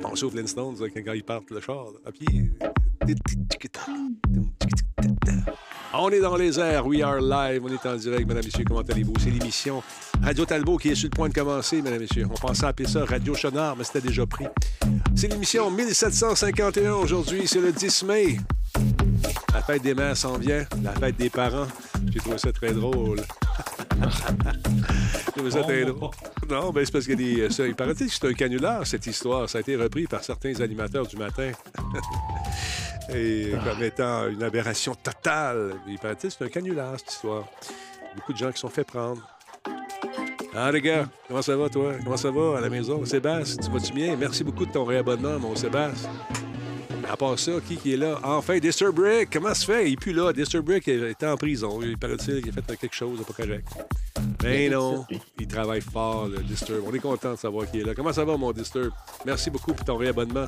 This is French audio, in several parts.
Pensez aux Flintstones là, quand ils partent le char là, à pied. On est dans les airs, we are live, on est en direct, mesdames, messieurs, comment allez-vous? C'est l'émission Radio Talbot qui est sur le point de commencer, mesdames, messieurs. On pensait appeler ça Radio Chenard, mais c'était déjà pris. C'est l'émission 1751 aujourd'hui, c'est le 10 mai. La fête des mères s'en vient, la fête des parents. J'ai trouvé ça très drôle. J'ai trouvé ça très drôle. Non, ben c'est parce que des, ça, il paraît que c'est un canular, cette histoire. Ça a été repris par certains animateurs du matin. Et comme étant une aberration totale. Il paraît que c'est un canular, cette histoire. Beaucoup de gens qui sont fait prendre. Ah, les gars, comment ça va, toi? Comment ça va à la maison? Sébastien, tu vas-tu bien? Merci beaucoup de ton réabonnement, mon Sébastien. À part ça, qui, qui est là? Enfin, Disturbrick, comment ça se fait? Il plus là. Disturbrick est en prison. Il paraît-il qu'il a fait quelque chose de pas correct. Mais non, il travaille fort, le Disturb. On est content de savoir qu'il est là. Comment ça va, mon Disturb? Merci beaucoup pour ton réabonnement.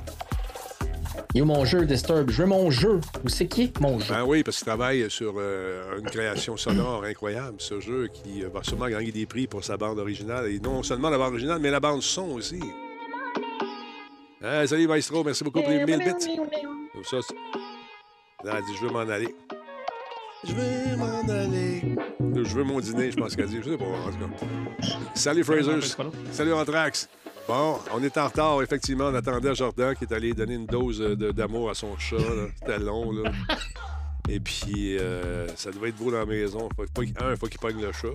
Yo, mon jeu Disturb? Je veux mon jeu. Où c'est qui mon jeu? Ben oui, parce qu'il travaille sur euh, une création sonore incroyable, ce jeu qui euh, va sûrement gagner des prix pour sa bande originale. Et non seulement la bande originale, mais la bande son aussi. Salut Maestro, merci beaucoup pour les 1000 bits. Comme ça, Là, dit, je veux m'en aller. Je veux m'en aller. Je veux mon dîner, je pense qu'elle dit. Je sais pas, en tout cas. Salut Frasers. Salut Anthrax. Bon, on est en retard, effectivement. On attendait Jordan qui est allé donner une dose euh, de- d'amour à son chat. C'était long, là. Et puis, euh, ça devait être beau dans la maison. Faut pas qu'il- un, il faut qu'il pogne le chat.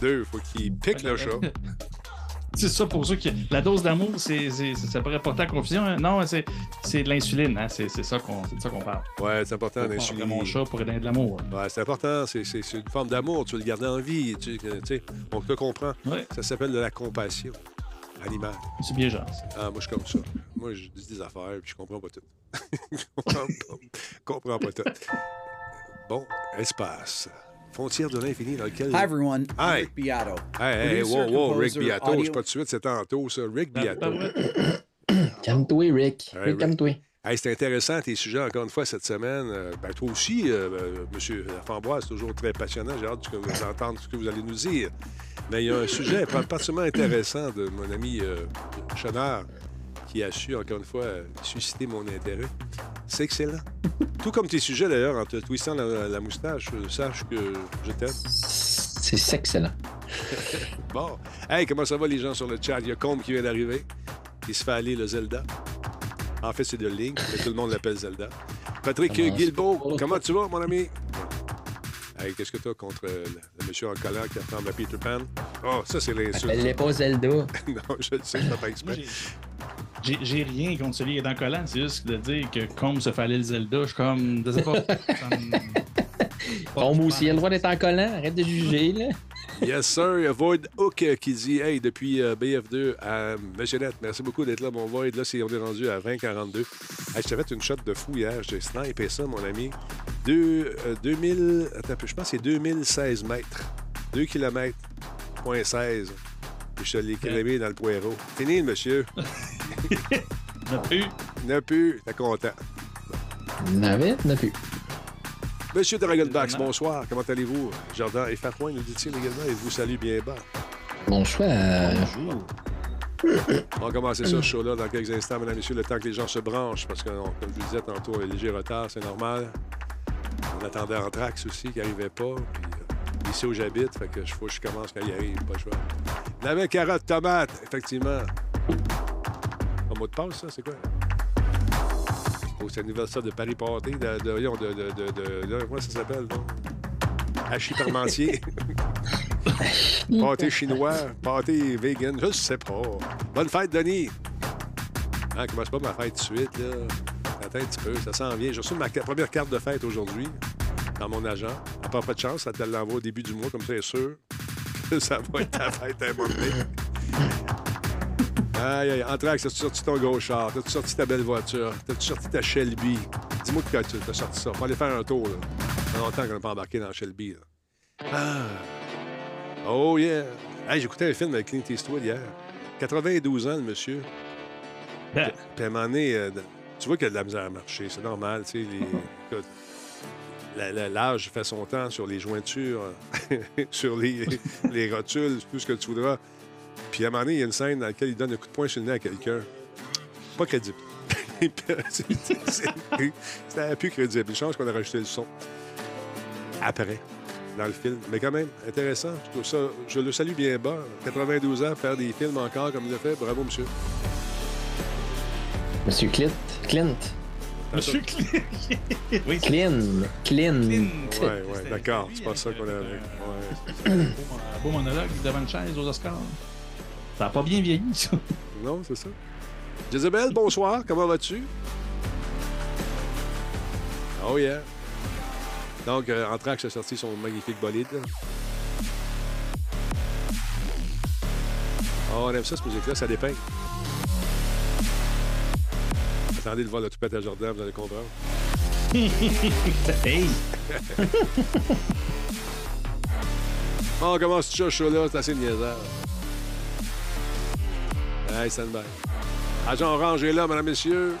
Deux, il faut qu'il pique le chat. C'est ça pour ceux qui. La dose d'amour, c'est, c'est- ça pourrait porter à confusion. hein. Non, c'est, c'est de l'insuline. Hein. C'est, c'est ça qu'on, c'est de ça qu'on parle. Ouais, c'est important prendre mon chat pour donner de l'amour. Ouais, c'est important. C'est, c'est- c'est une forme d'amour. Tu veux le garder en vie. Tu, on te comprend. Ouais. Ça s'appelle de la compassion animale. C'est bien genre. Ah, moi, je suis comme ça. Moi, je dis des affaires puis je comprends pas tout. je comprends pas, comprends pas tout. Bon, espace. Frontière de l'infini dans lequel. Hi, everyone. I'm Hi. Rick Beato. Hey, hey, wow, wow, Rick Beato. audio- C'est pas tout de suite, c'est tantôt, ça. Rick Beato. Calme-toi, Rick. Rick, calme-toi. Hey, c'est intéressant tes sujets encore une fois cette semaine. Euh, ben, toi aussi, euh, euh, Monsieur Fambois, c'est toujours très passionnant. J'ai hâte vous entendre ce que vous allez nous dire. Mais il y a un sujet particulièrement intéressant de mon ami euh, Chenard qui a su, encore une fois, susciter mon intérêt. C'est excellent. Tout comme tes sujets, d'ailleurs, en te twistant la, la moustache, euh, sache que je t'aime. C'est excellent. Bon. Hey, comment ça va, les gens sur le chat? Il y a Combe qui vient d'arriver. Il se fait aller le Zelda. En fait, c'est de Link, mais tout le monde l'appelle Zelda. Patrick Comment Guilbeault, comment tu vas, mon ami? Hey, qu'est-ce que tu as contre le, le monsieur en colère qui ressemble à Peter Pan? Oh, ça, c'est l'insulte. Elle n'est pas Zelda. non, je le sais, je pas exprès. J'ai, rien contre celui qui est en collant. C'est juste de dire que comme se fallait le Zelda, je suis comme. Je sais pas. comme- aussi, il a le droit d'être en collant. Arrête de juger, là. Yes, sir. Il y a Void Hook euh, qui dit Hey, depuis euh, BF2 à Monsieur merci beaucoup d'être là, mon Void. Là, c'est, on est rendu à 20-42. Hey, je t'ai fait une shot de fou hier. J'ai snipé ça, mon ami. Deux, euh, 2000, attends un peu, je pense que c'est 2016 mètres. 2 km, point 16. Puis je l'ai crémé dans le poireau. Fini, le monsieur. n'a plus. N'a plus. T'es content. N'avait, n'a plus. Monsieur Dragonbax, bonsoir. Comment allez-vous? Jordan et Fatouin nous dit-il également et vous salue bien bas. Bon choix. euh, On va commencer ça, ce show-là, dans quelques instants, mesdames et messieurs, le temps que les gens se branchent, parce que, comme je vous disais tantôt, un léger retard, c'est normal. On attendait Anthrax aussi, qui n'arrivait pas. Puis, euh, ici où j'habite, fait que je faut que je commence quand il arrive, pas le choix. Carotte, tomate, effectivement. Un mot de passe, ça, c'est quoi? Oh, c'est l'anniversaire de Paris Pâté, de, de, de, comment ça s'appelle, non? Hachis parmentier. pâté chinois, pâté vegan, je sais pas. Bonne fête, Denis. Hein, commence pas ma fête de suite, là. Attends un petit peu, ça s'en vient. J'ai reçu ma première carte de fête aujourd'hui dans mon agent. À part pas de chance, ça te l'envoie au début du mois, comme ça, c'est sûr que ça va être ta fête à un moment donné. Aïe, aïe, Anthrax, as-tu sorti ton gros char? T'as-tu sorti ta belle voiture? T'as-tu sorti ta Shelby? Dis-moi que tu as sorti ça. On va aller faire un tour, là. Ça fait longtemps qu'on n'a pas embarqué dans Shelby, là. Ah! Oh, yeah! Hey, j'écoutais un film avec Clint Eastwood hier. 92 ans, le monsieur. Ben, Puis à un moment donné, euh, tu vois qu'il y a de la misère à marcher. C'est normal, tu sais. les- L'âge fait son temps sur les jointures, sur les, les rotules, tout ce que tu voudras. Puis à un moment donné, il y a une scène dans laquelle il donne un coup de poing sur le nez à quelqu'un. pas crédible. C'était plus crédible. Une chance qu'on a rajouté le son après, dans le film. Mais quand même, intéressant. Je, ça, je le salue bien bas. 92 ans, faire des films encore comme il a fait. Bravo, monsieur. Monsieur Clint. Clint. Monsieur oui, c'est Clint. Clint. Clint. Ouais, d'accord. C'est pas ça qu'on a. euh, Ouais. Un beau, un beau monologue devant une chaise aux Oscars. Ça n'a pas bien vieilli, ça. Non, c'est ça. Jezebel, bonsoir. Comment vas-tu? Oh yeah. Donc, euh, Anthrax a sorti son magnifique bolide. là. Oh, on aime ça, cette musique-là. Ça dépeint. Attendez de voir le toupette à Jordan, vous allez comprendre. hey! On commence ce show-là? C'est assez niaiseur. Hey, stand by. Agent Orange est là, mesdames, messieurs.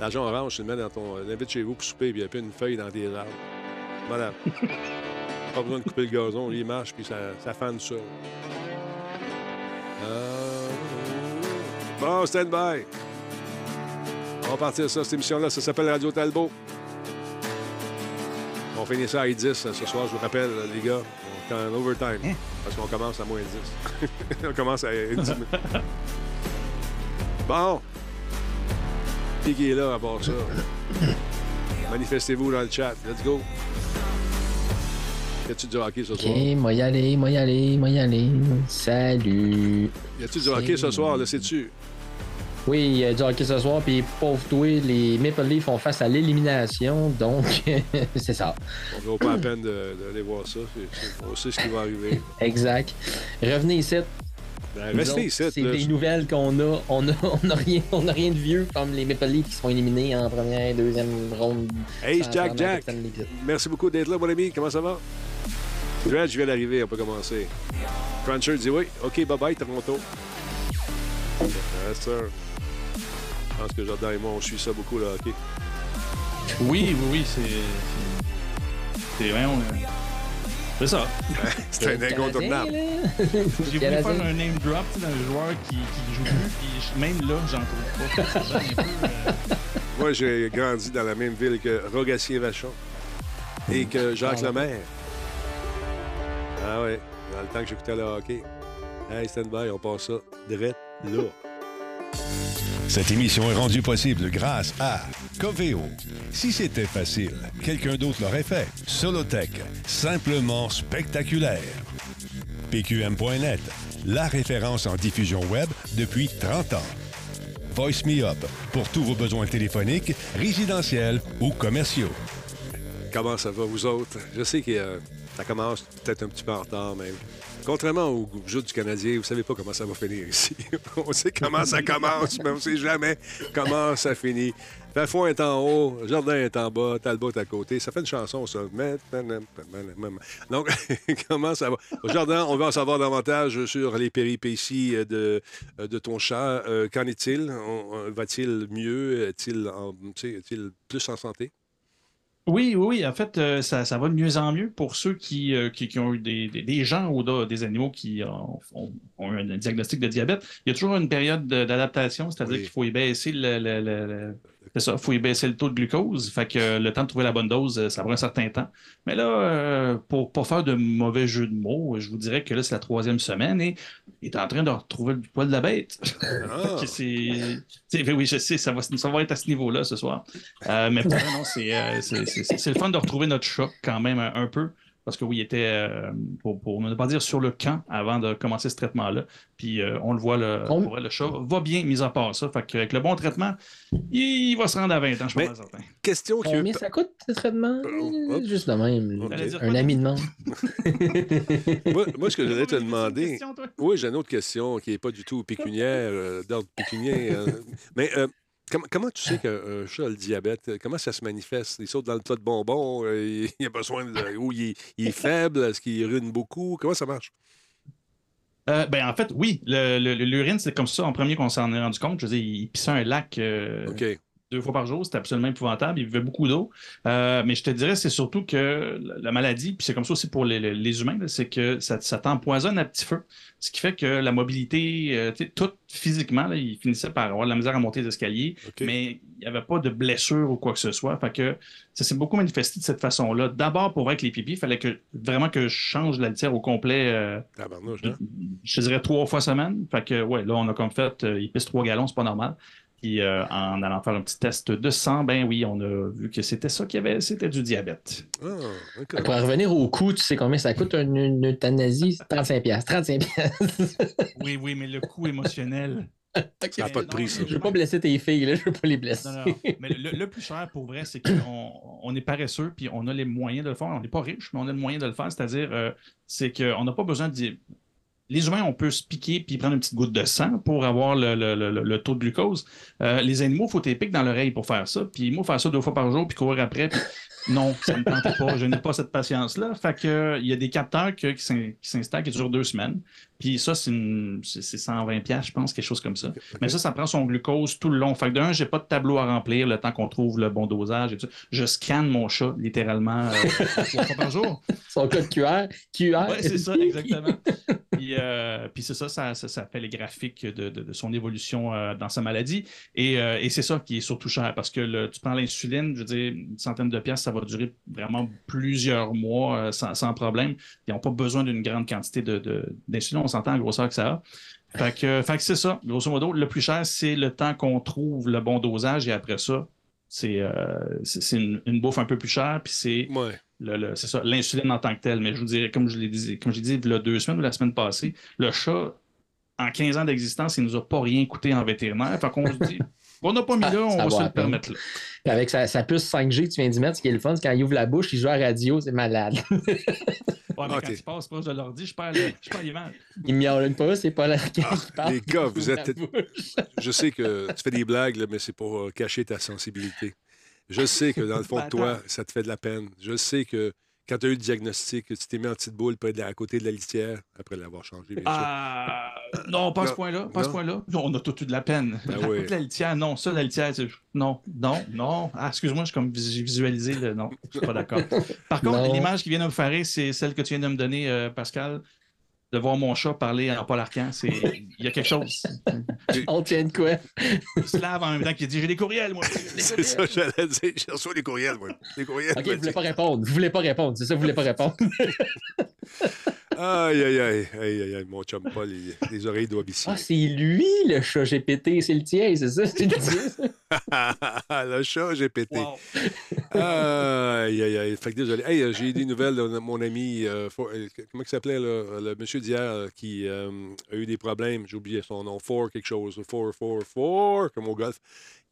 L'agent Orange, tu le mets dans ton. L'invite chez vous pour souper, puis il y a plus une feuille dans tes arbres. Voilà. Pas besoin de couper le gazon, il marche, puis ça, ça fane ça. Euh, Bon, stand by. On va partir ça, cette émission-là. Ça s'appelle Radio Talbot. On finit ça à 10 ce soir, je vous rappelle, les gars. On est en overtime. Hein? Parce qu'on commence à moins 10. on commence à 10 minutes. Bon. Qui qui est là à part ça? Manifestez-vous dans le chat. Let's go. Y a-tu du hockey ce Ok, soir? moi y aller, moi y aller, moi y aller. Salut. Y a-tu du hockey ce soir? Le sais-tu? Oui, il y a du hockey ce soir, puis pauvre toi, les Maple Leafs font face à l'élimination, donc c'est ça. On ne vaut pas la peine d'aller voir ça. On sait ce qui va arriver. Exact. Revenez ici. Ben, restez ici. C'est des nouvelles qu'on a. On a, on a rien, on a rien de vieux comme les Maple Leafs qui sont éliminés en première, deuxième ronde. Hey, Jack, Jack. Merci beaucoup d'être là, mon ami. Comment ça va? Dredge vient d'arriver, on peut commencer. Cruncher dit oui. OK, bye-bye, Toronto. Yes, sir. Je pense que Jordan et moi, on suit ça beaucoup, le hockey. Oui, oui, oui, c'est. c'est- euh, C'est ça. C'est un Le incontournable. J'ai voulu faire un name drop dans le joueur qui, qui joue plus, puis même là, j'en trouve pas. C'est un peu, euh, Moi, j'ai grandi dans la même ville que Rogatien-Vachon et que Jacques Ah. Lemaire. Ah ouais, dans le temps que j'écoutais le hockey. Hey, stand by, on passe ça direct là. Cette émission est rendue possible grâce à Coveo. Si c'était facile, quelqu'un d'autre l'aurait fait. Solotech, simplement spectaculaire. PQM.net, la référence en diffusion web depuis 30 ans. Voice Me Up, pour tous vos besoins téléphoniques, résidentiels ou commerciaux. Comment ça va, vous autres? Je sais que euh, ça commence peut-être un petit peu en retard, même. Contrairement au jeu du Canadien, vous savez pas comment ça va finir ici. on sait comment ça commence, mais on sait jamais comment ça finit. Parfois est en haut, Jardin est en bas, Talbot est à côté. Ça fait une chanson, ça. Donc, comment ça va? Jardin, on va en savoir davantage sur les péripéties de, de ton chat. Euh, Qu'en est-il? Va-t-il mieux? Est-il plus en santé? Oui, oui, oui. En fait, euh, ça, ça va de mieux en mieux pour ceux qui, euh, qui, qui ont eu des, des, des gens ou des animaux qui ont, ont- ont eu un diagnostic de diabète. Il y a toujours une période de- d'adaptation, c'est-à-dire Oui. qu'il faut y baisser le- le- c'est ça, faut y baisser le taux de glucose. Fait que euh, le temps de trouver la bonne dose, euh, ça prend un certain temps. Mais là, euh, pour pas faire de mauvais jeu de mots, je vous dirais que là, c'est la troisième semaine et il est en train de retrouver le poil de la bête. Ah! C'est- oui, je sais, ça va, ça va être à ce niveau-là ce soir. Euh, mais pour non, c'est c'est- c'est- c'est le fun de retrouver notre chat quand même un, un peu. Parce que oui, il était, euh, pour, pour ne pas dire sur le camp avant de commencer ce traitement-là. Puis euh, on le voit, le, On- pour vrai, le chat va bien, mis à part ça. Fait qu'avec le bon traitement, il va se rendre à 20 ans, je suis Mais- pas certain. Question qui... Combien ça coûte, ce traitement? Euh, hop. Juste de même. Un ami de monde. moi, moi, ce que j'allais te demander... question? Oui, j'ai une autre question qui n'est pas du tout pécuniaire, euh, d'ordre pécunier. euh, mais com- comment tu sais qu'un chat a le diabète? Comment ça se manifeste? Il saute dans le tas de bonbons? euh, il, il a besoin de... Ou il, est- il est faible? Est-ce qu'il urine beaucoup? Comment ça marche? Euh, ben, en fait, oui, l'urine, c'est comme ça en premier qu'on s'en est rendu compte. Je veux dire, il pissait un lac. euh, OK. Deux fois par jour, c'était absolument épouvantable. Il buvait beaucoup d'eau. Euh, mais je te dirais, c'est surtout que la maladie, puis c'est comme ça aussi pour les, les humains, c'est que ça, ça t'empoisonne à petit feu. Ce qui fait que la mobilité, euh, tout physiquement, là, il finissait par avoir de la misère à monter les escaliers, mais il n'y avait pas de blessure ou quoi que ce soit. Fait que ça s'est beaucoup manifesté de cette façon-là. D'abord, pour avec les pipis, il fallait que vraiment que je change la litière au complet. euh, hein? je te dirais trois fois semaine. Fait que, ouais, là, on a comme fait, euh, il pisse trois gallons, c'est pas normal. Puis euh, en allant faire un petit test de sang, ben oui, on a vu que c'était ça qu'il y avait, c'était du diabète. Ah. Pour en revenir au coût, tu sais combien ça coûte une, une euthanasie? 35$. piastres, 35$. piastres. Oui, oui, mais le coût émotionnel. Ça n'a pas de prix, ça. Je veux pas blesser tes filles, là. je veux pas les blesser. Non, non, mais le, le plus cher pour vrai, c'est qu'on on est paresseux, puis on a les moyens de le faire. On n'est pas riche, mais on a le moyen de le faire. C'est-à-dire, euh, c'est qu'on n'a pas besoin de. Les humains, on peut se piquer puis prendre une petite goutte de sang pour avoir le, le- le- le taux de glucose. Euh, les animaux, il faut pics dans l'oreille pour faire ça. Puis moi, faire ça deux fois par jour puis courir après, puis non, ça ne me tente pas. Je n'ai pas cette patience-là. Fait que, il y a des capteurs que- qui s'in- qui s'installent qui durent deux semaines. Puis ça, c'est une- c'est c'est 120 pièces, je pense, quelque chose comme ça. Mais ça, ça prend son glucose tout le long. Fait que d'un, j'ai pas de tableau à remplir le temps qu'on trouve le bon dosage et tout. ça. Je scanne mon chat littéralement euh, trois fois par jour. Son code QR. QR. Ouais, c'est ça, exactement. Puis, euh, puis c'est ça ça, ça, fait les graphiques de, son évolution euh, dans sa maladie. Et, euh, et c'est ça qui est surtout cher parce que tu prends l'insuline, je veux dire, une centaine de pièces, ça va durer vraiment plusieurs mois sans, problème. Ils n'ont pas besoin d'une grande quantité d'insuline. On s'entend la grosseur que ça a. Fait que, c'est ça. Grosso modo, le plus cher, c'est le temps qu'on trouve le bon dosage et après ça, c'est une, bouffe un peu plus chère. Puis c'est. Le- le- c'est ça, l'insuline en tant que telle. Mais je vous dirais, comme je l'ai dit, comme j'ai dit il y a deux semaines ou la semaine passée, le chat, en 15 ans d'existence, il nous a pas rien coûté en vétérinaire. Fait qu'on se dit, on n'a pas mis là, on Ça va se le permettre là. Puis avec sa, sa puce 5G que tu viens d'y mettre, ce qui est le fun, c'est quand il ouvre la bouche, il joue à la radio, c'est malade. Ouais, mais Ah, quand t'es- il passe proche de l'ordi, je perds, le- je perds l'image. Il miaule une pas, c'est pas la qui parle. les gars, vous êtes-. Je sais que tu fais des blagues, là, mais c'est pour euh, cacher ta sensibilité. Je sais que dans le fond de Ben, toi, ça te fait de la peine. Je sais que quand tu as eu le diagnostic, tu t'es mis en petite boule près de la- à côté de la litière, après l'avoir changé, bien sûr. Ah, non, pas à ce point-là. Pas ce non? point-là. On a tout eu de la peine. Ben La- oui. La litière, non. Ça, la litière, c'est- non, non, non. Ah, excuse-moi, je suis comme j'ai visualisé le. Non, je suis pas d'accord. Par contre, Non. l'image qui vient de me faire, c'est celle que tu viens de me donner, euh, Pascal. De voir mon chat parler en Paul Arcan, c'est. Il y a quelque chose. On tient de quoi? Il se lave en même temps qu'il dit J'ai des courriels, moi. C'est ça, j'allais dire. J'ai reçu des courriels, moi. Des courriels. Ok, vous voulez pas répondre. Vous voulez pas répondre. C'est ça, vous voulez pas répondre. Aïe, aïe, aïe, aïe, aïe, aïe, mon chum Paul, les, les oreilles doivent ici. Ah, c'est lui, le chat GPT, c'est le tien, c'est ça? Tu le dis? le chat, j'ai pété. Wow. Aïe, aïe, aïe. Fait que désolé. Hey, j'ai eu des nouvelles de mon ami, euh, For- euh, comment il s'appelait, là, le monsieur d'hier, euh, qui euh, a eu des problèmes. J'ai oublié son nom. Four quelque chose. Four, four, four, comme au golf.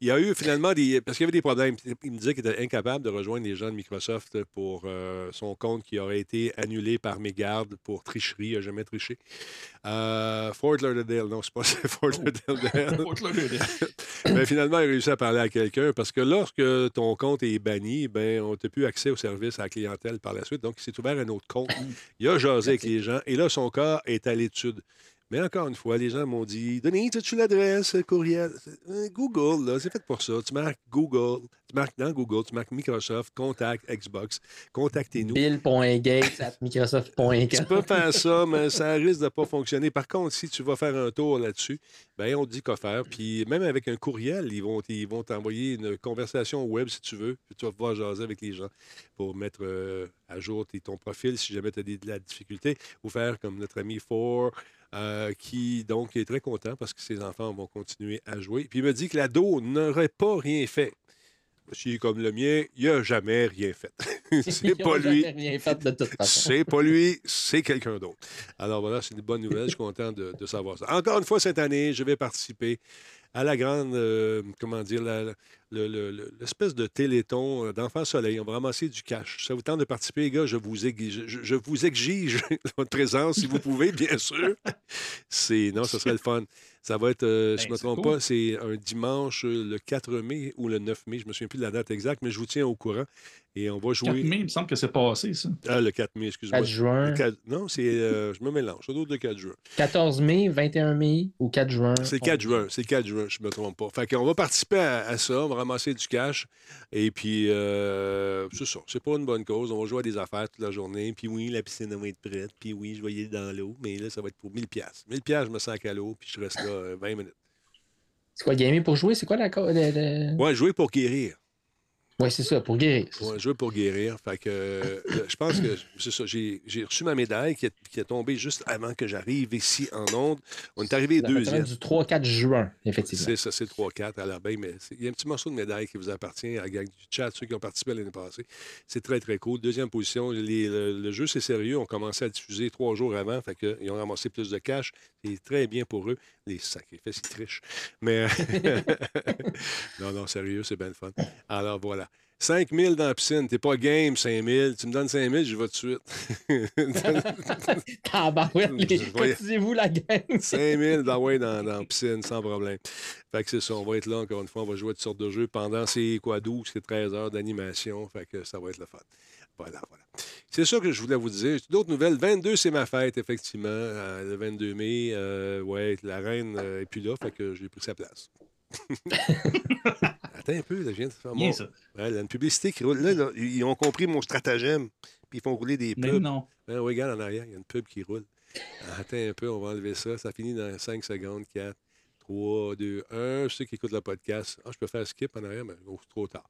Il a eu finalement des. Parce qu'il y avait des problèmes. Il me disait qu'il était incapable de rejoindre les gens de Microsoft pour euh, son compte qui aurait été annulé par mégarde pour tricherie. Il n'a jamais triché. Euh, Fort Lauderdale. Non, c'est pas ça, Fort Lauderdale. Ben, finalement, il a réussi à parler à quelqu'un parce que lorsque ton compte est banni, ben, on n'a plus accès au service à la clientèle par la suite. Donc, il s'est ouvert un autre compte. Il a jasé avec les gens et là, son cas est à l'étude. Mais encore une fois, les gens m'ont dit Denis, as-tu l'adresse, euh, courriel? Euh, Google, là, c'est fait pour ça. Tu marques Google, tu marques dans Google, tu marques Microsoft, contact Xbox, contactez-nous. Bill.gates at Tu peux faire ça, mais ça risque de pas fonctionner. Par contre, si tu vas faire un tour là-dessus, ben on te dit quoi faire. Puis même avec un courriel, ils vont, ils vont t'envoyer une conversation web si tu veux. Puis tu vas pouvoir jaser avec les gens pour mettre euh, à jour ton profil si jamais tu as de la difficulté. Ou faire comme notre ami Four, euh, qui donc est très content parce que ses enfants vont continuer à jouer. Puis il me dit que l'ado n'aurait pas rien fait. Si comme le mien, il n'a jamais rien fait. c'est pas lui. C'est pas lui, c'est quelqu'un d'autre. Alors voilà, c'est une bonne nouvelle. Je suis content de, de savoir ça. Encore une fois, cette année, je vais participer à la grande, euh, comment dire, la- la- le- le- le- l'espèce de téléthon euh, d'Enfants Soleil. On va ramasser du cash. Ça vous tente de participer, les gars? Je vous exige, je, je vous exige votre présence, si vous pouvez, bien sûr. C'est, non, ce serait le fun. Ça va être, euh, si je Ben, ne me c'est trompe cool. pas, c'est un dimanche, euh, le 4 mai ou le 9 mai. Je me souviens plus de la date exacte, mais je vous tiens au courant. Et on va 4 jouer. mai, il me semble que c'est passé, ça. Ah, le 4 mai, excuse-moi. 4 juin, Le 4 Non, c'est. euh, je me mélange. C'est d'autres le 4 juin. 14 mai, 21 mai ou 4 juin? C'est le 4 juin. C'est le 4 juin, je ne me trompe pas. Fait qu'on va participer à, à ça. On va ramasser du cash. Et puis, euh, c'est ça. C'est pas une bonne cause. On va jouer à des affaires toute la journée. Puis oui, la piscine va être prête. Puis oui, je vais y aller dans l'eau. Mais là, ça va être pour 1000 pièces 1000 pièces je me sens à l'eau. Puis je reste là euh, 20 minutes. C'est quoi, gamer pour jouer? C'est quoi la. le- Ouais, jouer pour guérir. Ouais, c'est ça, pour guérir. c'est ça. Ouais, jouer pour guérir. Fait que euh, je pense que c'est ça. J'ai j'ai reçu ma médaille qui est, qui est tombée juste avant que j'arrive ici en Onde. On est arrivé deuxième. du 3-4 juin, effectivement. C'est ça, c'est le 3-4 à la mais il y a un petit morceau de médaille qui vous appartient à la gang du chat, ceux qui ont participé l'année passée. C'est très, très cool. Deuxième position, les- le, le jeu, c'est sérieux. On commençait à diffuser trois jours avant, fait que, ils ont ramassé plus de cash. C'est très bien pour eux. Les sacrifices, ils trichent. Mais non, non, sérieux, c'est bien le fun. Alors voilà. 5 000 dans la piscine. T'es pas game, 5 000. Tu me donnes 5 000, je vais tout de suite. Tabarouette, les- Je voyais- cotisez-vous la gang. 5 000 d'envoyer dans, dans la piscine sans problème. Fait que c'est ça, on va être là encore une fois, on va jouer à toutes sortes de jeux pendant ces quoi 12, c'est 13 heures d'animation. Fait que ça va être le fun. Voilà, voilà. C'est ça que je voulais vous dire. D'autres nouvelles. 22, c'est ma fête, effectivement. euh, le 22 mai. euh, ouais, la reine n'est plus là, fait que j'ai pris sa place. Attends un peu, là, je viens de faire mon- ça. Ouais, il y a une publicité qui roule. Là, là, ils ont compris mon stratagème, puis ils font rouler des Mais pubs. non. Ben, regarde en arrière, il y a une pub qui roule. Attends un peu, on va enlever ça. Ça finit dans 5 secondes. 4, 3, 2, 1. Ceux qui écoutent le podcast. Ah, je peux faire skip en arrière, mais oh, c'est trop tard.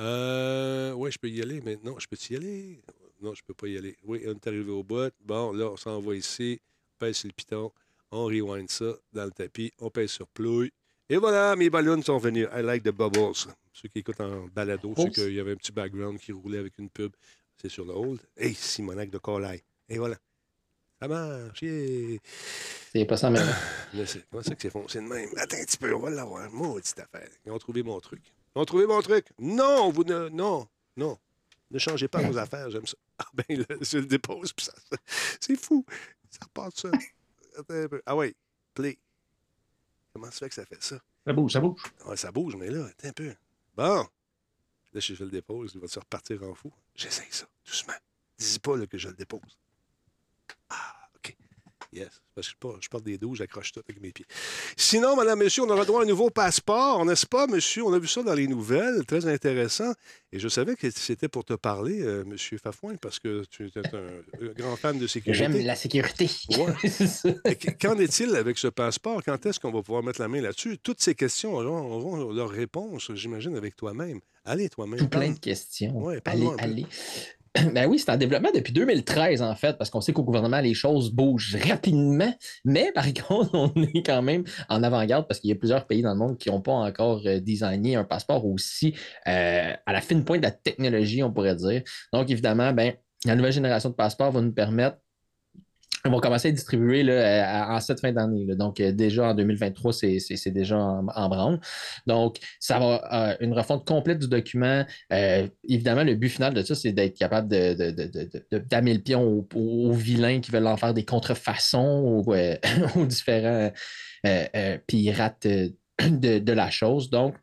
Euh, oui, je peux y aller maintenant. Je peux-tu y aller? Non, je peux pas y aller. Oui, on est arrivé au bout. Bon, là, on s'en va ici. On pèse sur le piton. On rewind ça dans le tapis. On pèse sur plouille. Et voilà, mes ballons sont venus. I like the bubbles. Ceux qui écoutent en balado, c'est qu'il y avait un petit background qui roulait avec une pub. C'est sur le hold. Hey, Simonac de Corlaï. Et voilà. Ça marche. yeah. C'est pas ça, c'est- Comment ça que c'est foncé de même? Attends un petit peu, on va l'avoir. Maudite affaire. Ils ont trouvé mon truc. Ils ont trouvé mon truc. Non, vous ne. Non, non. Ne changez pas vos affaires, j'aime ça. Ah ben là, je le dépose, puis ça. ça- C'est fou. Ça repart ça. Attends un peu. Ah oui, play. Comment ça fait que ça fait ça? Ça bouge, ça bouge. Ah, ça bouge, mais là, attends un peu. Bon. Là, je fais le dépose, il va se repartir en fou. J'essaye ça, doucement. Dis pas là, que je le dépose. Ah. Yes. Parce que je porte, je porte des dos, j'accroche tout avec mes pieds. Sinon, madame, monsieur, on aura droit à un nouveau passeport, n'est-ce pas, monsieur? On a vu ça dans les nouvelles, très intéressant. Et je savais que c'était pour te parler, euh, monsieur Fafouin, parce que tu es un, un grand fan de sécurité. J'aime la sécurité. Ouais. Qu'en est-il avec ce passeport? Quand est-ce qu'on va pouvoir mettre la main là-dessus? Toutes ces questions auront, auront leur réponse, j'imagine, avec toi-même. Allez, toi-même. Tout plein de questions. Ouais, allez, allez. Ben oui, c'est en développement depuis 2013, en fait, parce qu'on sait qu'au gouvernement, les choses bougent rapidement. Mais par contre, on est quand même en avant-garde parce qu'il y a plusieurs pays dans le monde qui n'ont pas encore euh, designé un passeport aussi euh, à la fine pointe de la technologie, on pourrait dire. Donc, évidemment, ben, la nouvelle génération de passeports va nous permettre ils vont commencer à distribuer là, à- en cette fin d'année. Donc, euh, déjà en 2023, c'est déjà en, branle. Donc, ça va euh, une refonte complète du document. Euh, évidemment, le but final de ça, c'est d'être capable de, de, le pion aux, vilains qui veulent en faire des contrefaçons, aux, euh, aux différents euh, euh, pirates euh, de, de la chose. Donc,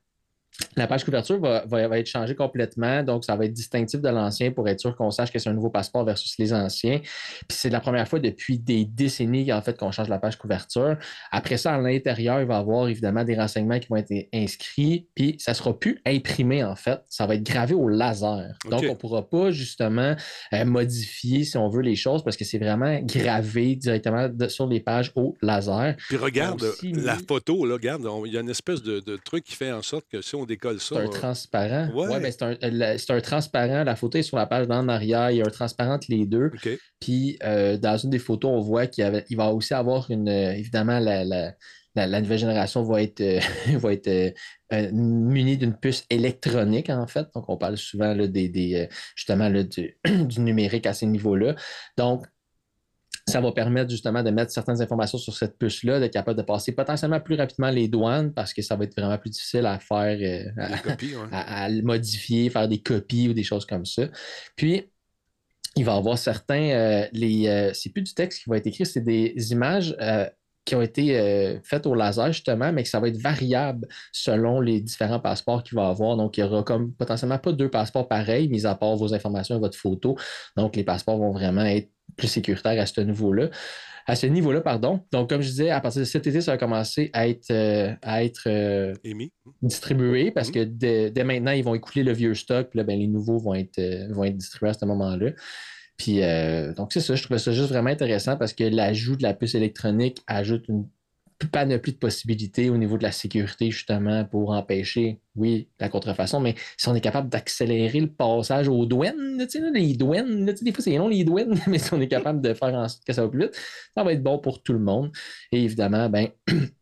la page couverture va, va- va être changée complètement, donc ça va être distinctif de l'ancien pour être sûr qu'on sache que c'est un nouveau passeport versus les anciens. Puis c'est la première fois depuis des décennies en fait qu'on change la page couverture. Après ça, à l'intérieur, il va y avoir évidemment des renseignements qui vont être inscrits, puis ça ne sera plus imprimé en fait, ça va être gravé au laser. Donc on ne pourra pas justement euh, modifier, si on veut, les choses parce que c'est vraiment gravé directement de- sur les pages au laser. Puis regarde aussi la photo, là, regarde, il y a une espèce de, de truc qui fait en sorte que si on décolle ça. C'est un on- transparent. Ouais. Ouais, ben, c'est un, c'est un transparent. La photo est sur la page d'en arrière. Il y a un transparent entre les deux. Puis euh, dans une des photos, on voit qu'il y avait- il va aussi avoir une. euh, évidemment, la, la- la- la nouvelle génération va être, euh, va être euh, euh, munie d'une puce électronique, en fait. Donc, on parle souvent là, des, des, euh, justement là, du, du numérique à ces niveaux-là. Donc, ça va permettre justement de mettre certaines informations sur cette puce-là, d'être capable de passer potentiellement plus rapidement les douanes parce que ça va être vraiment plus difficile à faire, euh, à- Les copies, ouais. à, à le modifier, faire des copies ou des choses comme ça. Puis, il va y avoir certains, euh, les, euh, c'est plus du texte qui va être écrit, c'est des images euh, qui ont été faites au laser justement, mais que ça va être variable selon les différents passeports qu'il va y avoir. Donc, il y aura comme potentiellement pas deux passeports pareils, mis à part vos informations et votre photo. Donc, les passeports vont vraiment être plus sécuritaires à ce niveau-là. à ce niveau-là, pardon. Donc, comme je disais, à partir de cet été, ça va commencer à être, euh, à être euh, Émis. distribué parce Mhm. que dès, dès maintenant, ils vont écouler le vieux stock, puis là, ben, les nouveaux vont être, euh, vont être distribués à ce moment-là. Puis, euh, donc, c'est ça, je trouvais ça juste vraiment intéressant parce que l'ajout de la puce électronique ajoute une panoplie de possibilités au niveau de la sécurité, justement, pour empêcher, oui, la contrefaçon, mais si on est capable d'accélérer le passage aux douanes, tu sais, les douanes, tu sais, des fois c'est long les douanes, mais si on est capable de faire en sorte que ça va plus vite, ça va être bon pour tout le monde. Et évidemment, ben,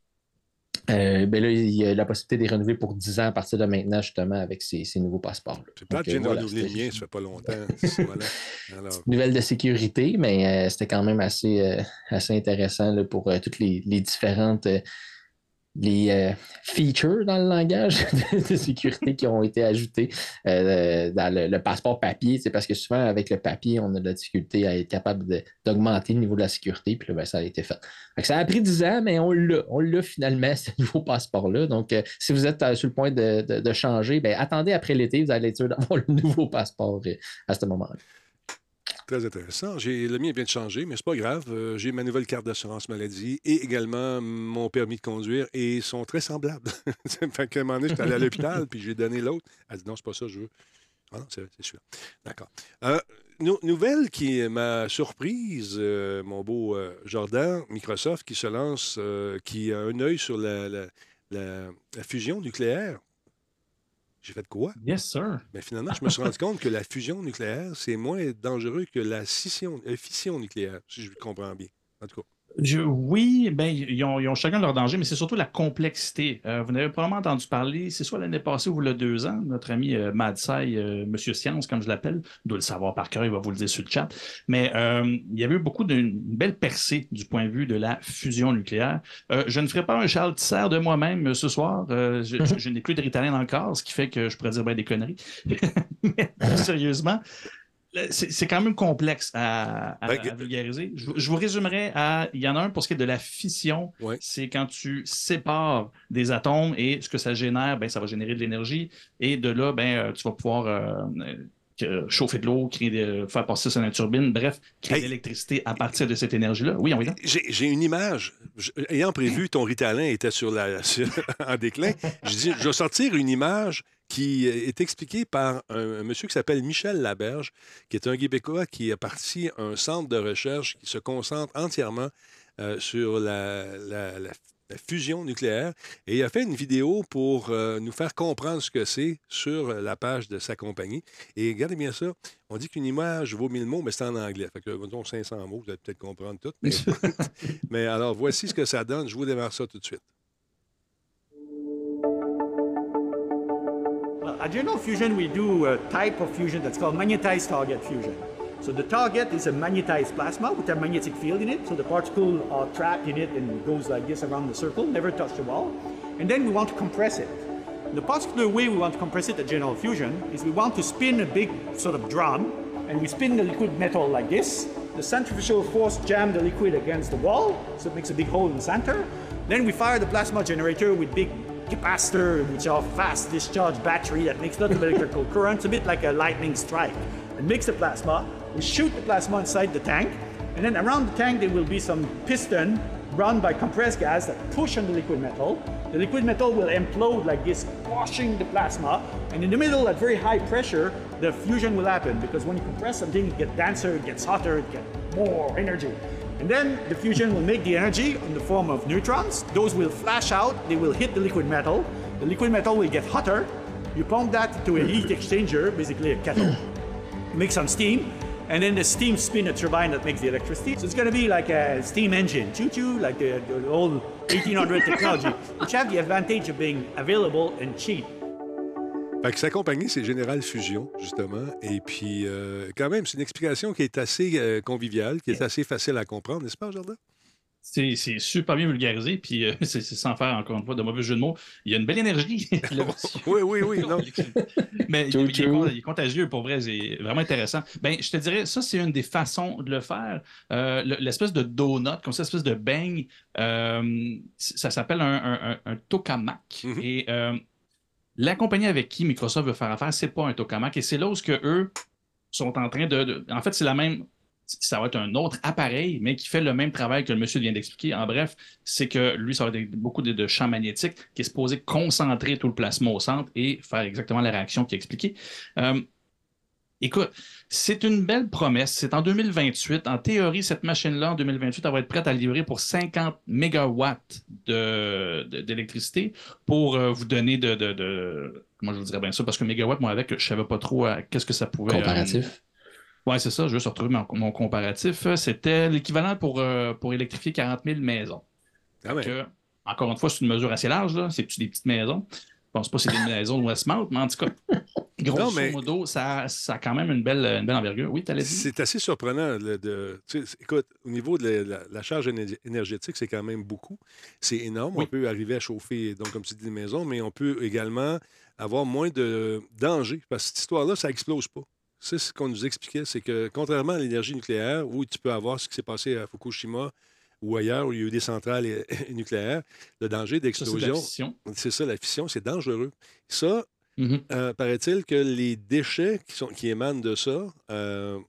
euh, ben là, il y a la possibilité de les renouveler pour 10 ans à partir de maintenant, justement, avec ces, ces nouveaux passeports. C'est de euh, voilà, renouveler le mien, ça fait pas longtemps. voilà. Alors, nouvelle de sécurité, mais euh, c'était quand même assez, euh, assez intéressant là, pour toutes les, les différentes les, euh, features dans le langage de, sécurité qui ont été ajoutées euh, dans le, passeport papier. C'est parce que souvent, avec le papier, on a de la difficulté à être capable d'augmenter le niveau de la sécurité. Puis là, ben, ça a été fait. Fait ça a pris 10 ans, mais on l'a. On finalement, ce nouveau passeport-là. Donc, euh, si vous êtes sur le point de, de- de changer, ben, attendez après l'été, vous allez être sûr d'avoir le nouveau passeport à ce moment-là. Très intéressant. Le mien vient de changer, mais c'est pas grave. Euh, j'ai ma nouvelle carte d'assurance maladie et également mon permis de conduire et ils sont très semblables. fait qu'à un moment donné, j'étais allé à l'hôpital puis j'ai donné l'autre. Elle dit non, c'est pas ça je veux. Ah non, c'est, c'est celui-là. D'accord. Euh, nou- nouvelle qui m'a surprise, euh, mon beau Jordan, Microsoft qui se lance, qui a un œil sur la fusion nucléaire. J'ai fait quoi? Yes, sir. Mais finalement, je me suis rendu compte que la fusion nucléaire, c'est moins dangereux que la scission, euh, fission nucléaire, si je comprends bien. En tout cas. Je- oui, ben, ils, ont, ils ont chacun leur danger, mais c'est surtout la complexité. Euh, vous n'avez probablement entendu parler, c'est soit l'année passée ou a deux ans, notre ami euh, Madsai, euh, Monsieur Science, comme je l'appelle, doit le savoir par cœur, il va vous le dire sur le chat. Mais euh, il y avait eu beaucoup d'une belle percée du point de vue de la fusion nucléaire. Je ne ferai pas un Charles Tisser de moi-même ce soir. Euh, je je- je n'ai plus de Ritalin dans le corps, ce qui fait que je pourrais dire ben, des conneries. mais sérieusement, c'est c'est quand même complexe à, à- Ben, à vulgariser. Je, je vous résumerai à. Il y en a un pour ce qui est de la fission. Ouais. C'est quand tu sépares des atomes et ce que ça génère, ben, ça va générer de l'énergie. Et de là, ben, euh, tu vas pouvoir euh, euh, chauffer de l'eau, créer faire passer ça dans une turbine, bref, créer Hey. de l'électricité à partir de cette énergie-là. Oui, on y. J'ai j'ai une image. Je- ayant prévu ton Ritalin était sur la, sur- en déclin, je dis, je vais sortir une image qui est expliquée par un, un monsieur qui s'appelle Michel Laberge, qui est un Québécois qui a parti un centre de recherche qui se concentre entièrement euh, sur la, la- la- la fusion nucléaire. Et il a fait une vidéo pour euh, nous faire comprendre ce que c'est sur la page de sa compagnie. Et regardez bien ça. On dit qu'une image vaut mille mots, mais c'est en anglais. Fait que, mettons, 500 mots, vous allez peut-être comprendre tout. Mais, mais alors, voici ce que ça donne. Je vous démarre ça tout de suite. Uh, at General Fusion, we do a type of fusion that's called magnetized target fusion. So the target is a magnetized plasma with a magnetic field in it. So the particles are trapped in it and goes like this around the circle, never touch the wall. And then we want to compress it. The particular way we want to compress it at General Fusion is we want to spin a big sort of drum, and we spin the liquid metal like this. The centrifugal force jam the liquid against the wall, so it makes a big hole in the center. Then we fire the plasma generator with big capacitor, which are fast discharge battery that makes lots of electrical currents, a bit like a lightning strike. And mix the plasma. We shoot the plasma inside the tank, and then around the tank there will be some piston run by compressed gas that push on the liquid metal. The liquid metal will implode like this, washing the plasma. And in the middle, at very high pressure, the fusion will happen because when you compress something, it gets denser, it gets hotter, it gets more energy. And then the fusion will make the energy in the form of neutrons. Those will flash out, they will hit the liquid metal. The liquid metal will get hotter. You pump that into a heat exchanger, basically a kettle, make some steam, and then the steam spin a turbine that makes the electricity. So it's going to be like a steam engine, choo choo, like the, the old 1800 technology, which have the advantage of being available and cheap. Fait que sa compagnie, c'est Général Fusion, justement. Et puis, euh, quand même, c'est une explication qui est assez euh, conviviale, qui est assez facile à comprendre, n'est-ce pas, Jordan? C'est c'est super bien vulgarisé, puis euh, c'est sans faire encore une fois de mauvais jeu de mots. Il y a une belle énergie. Oui, oui, oui. Non. Mais il, est, il contagieux pour vrai, c'est vraiment intéressant. Ben, je te dirais, ça, c'est une des façons de le faire. Euh, le- L'espèce de donut, comme ça, espèce de beigne, euh, ça s'appelle un, un- un- un tokamak. Mhm. Et euh, la compagnie avec qui Microsoft veut faire affaire, c'est pas un tokamak. Et c'est là que eux sont en train de. de- en fait, c'est la même ça va être un autre appareil, mais qui fait le même travail que le monsieur vient d'expliquer. En bref, c'est que lui, ça va être beaucoup de, champs magnétiques qui est supposé concentrer tout le plasma au centre et faire exactement la réaction qui est expliquée. Euh, écoute, c'est une belle promesse. C'est en 2028. En théorie, cette machine-là, en 2028, elle va être prête à livrer pour 50 mégawatts d'électricité pour euh, vous donner de, de, Comment je vous dirais bien ça? Parce que mégawatt, moi, avec, je ne savais pas trop euh, qu'est-ce que ça pouvait... Comparatif. Oui, c'est ça. Je vais se retrouver mon, comparatif. C'était l'équivalent pour, euh, pour électrifier 40 000 maisons. Ah encore une fois, c'est une mesure assez large. C'est des petites maisons? Je ne pense pas que c'est des maisons de Westmount, mais en tout cas, grosso modo, ça, ça, a quand même une belle, une belle envergure. Oui, tu. C'est assez surprenant. de, écoute, au niveau de la, charge énergétique, c'est quand même beaucoup. C'est énorme. On peut arriver à chauffer, donc, comme tu dis, des maisons, mais on peut également avoir moins de danger parce que cette histoire-là, ça n'explose pas. C'est ce qu'on nous expliquait, c'est que contrairement à l'énergie nucléaire, où tu peux avoir ce qui s'est passé à Fukushima ou ailleurs, où il y a eu des centrales nucléaires, le danger d'explosion, c'est ça, la fission, c'est dangereux. Ça, mm-hmm. euh, paraît-il que les déchets qui, sont, qui émanent de ça, euh,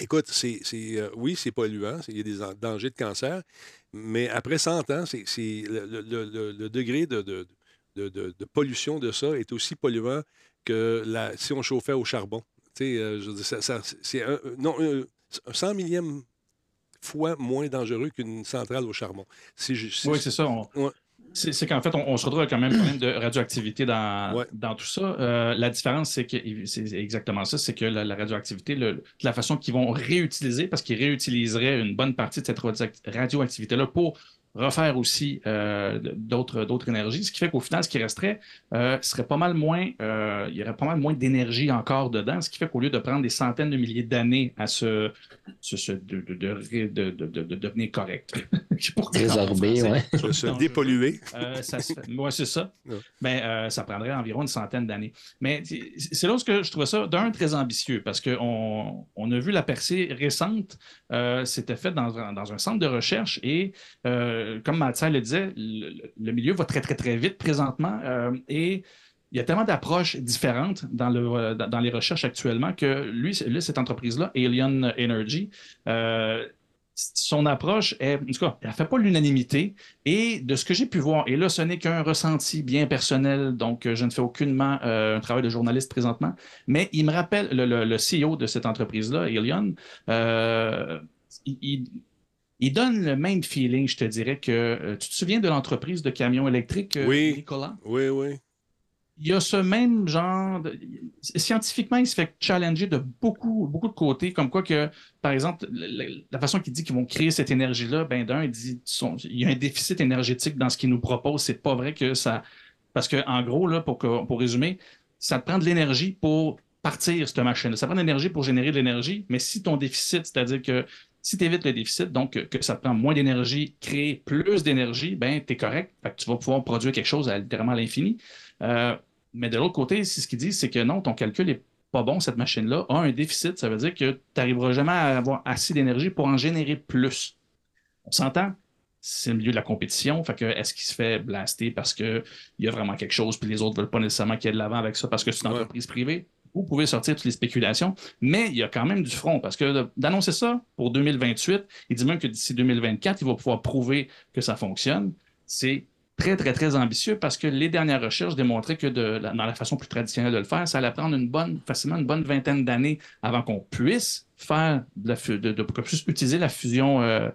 écoute, c'est, euh, oui, c'est polluant, il y a des dangers de cancer, mais après 100 ans, c'est, le, degré de, de, de, pollution de ça est aussi polluant que la, si on chauffait au charbon. Euh, c'est un, non, un, 100 millième fois moins dangereux qu'une centrale au charbon. oui, c'est ça. C'est qu'en fait, on, se retrouve avec un même problème de radioactivité dans, dans tout ça. Euh, la différence, c'est que c'est exactement ça, c'est que la, radioactivité, la façon qu'ils vont réutiliser, parce qu'ils réutiliseraient une bonne partie de cette radioactivité-là pour refaire aussi euh, d'autres, d'autres énergies, ce qui fait qu'au final, ce qui resterait euh, serait pas mal moins, euh, il y aurait pas mal moins d'énergie encore dedans, ce qui fait qu'au lieu de prendre des centaines de milliers d'années à se, se, de, de, de, devenir correct, pour résorber, ouais. se dépolluer, ça c'est ça. Ben, ça prendrait environ une centaine d'années. Mais c'est là où je trouvais ça d'un très ambitieux parce qu'on on a vu la percée récente, c'était fait dans, dans, un centre de recherche et euh, comme Mathieu le disait, le, milieu va très, très, très vite présentement euh, et il y a tellement d'approches différentes dans, le, dans, les recherches actuellement que lui, cette entreprise-là, Alien Energy, euh, son approche est, en tout cas, elle ne fait pas l'unanimité. Et de ce que j'ai pu voir, et là, ce n'est qu'un ressenti bien personnel, donc je ne fais aucunement un travail de journaliste présentement, mais il me rappelle, le, CEO de cette entreprise-là, Alien, il donne le même feeling, je te dirais, que euh, tu te souviens de l'entreprise de camions électriques, euh, oui. Nicolas? Oui, oui. Il y a ce même genre. Scientifiquement, il se fait challenger de beaucoup, beaucoup de côtés, comme quoi que, par exemple, la, façon qu'il dit qu'ils vont créer cette énergie-là, ben d'un, il dit il y a un déficit énergétique dans ce qu'il nous propose. C'est pas vrai que ça. Parce que, en gros, là, pour, pour résumer, ça te prend de l'énergie pour partir cette machine. Ça prend de l'énergie pour générer de l'énergie, mais si ton déficit, c'est-à-dire que si tu évites le déficit, donc que ça te prend moins d'énergie, créer plus d'énergie, ben tu es correct. tu vas pouvoir produire quelque chose à littéralement l'infini. Euh, mais de l'autre côté, ce qu'ils disent, c'est que non, ton calcul n'est pas bon, cette machine-là a un déficit. Ça veut dire que tu n'arriveras jamais à avoir assez d'énergie pour en générer plus. On s'entend? C'est le milieu de la compétition. Fait que est-ce qu'il se fait blaster parce qu'il y a vraiment quelque chose, puis les autres ne veulent pas nécessairement qu'il y ait de l'avant avec ça parce que c'est une entreprise privée? Vous pouvez sortir toutes les spéculations, mais il y a quand même du front parce que d'annoncer ça pour 2028, il dit même que d'ici 2024, il va pouvoir prouver que ça fonctionne. C'est très, très, très ambitieux parce que les dernières recherches démontraient que dans la façon plus traditionnelle de le faire, ça allait prendre une bonne, facilement une bonne vingtaine d'années avant qu'on puisse faire de, utiliser la fusion, euh,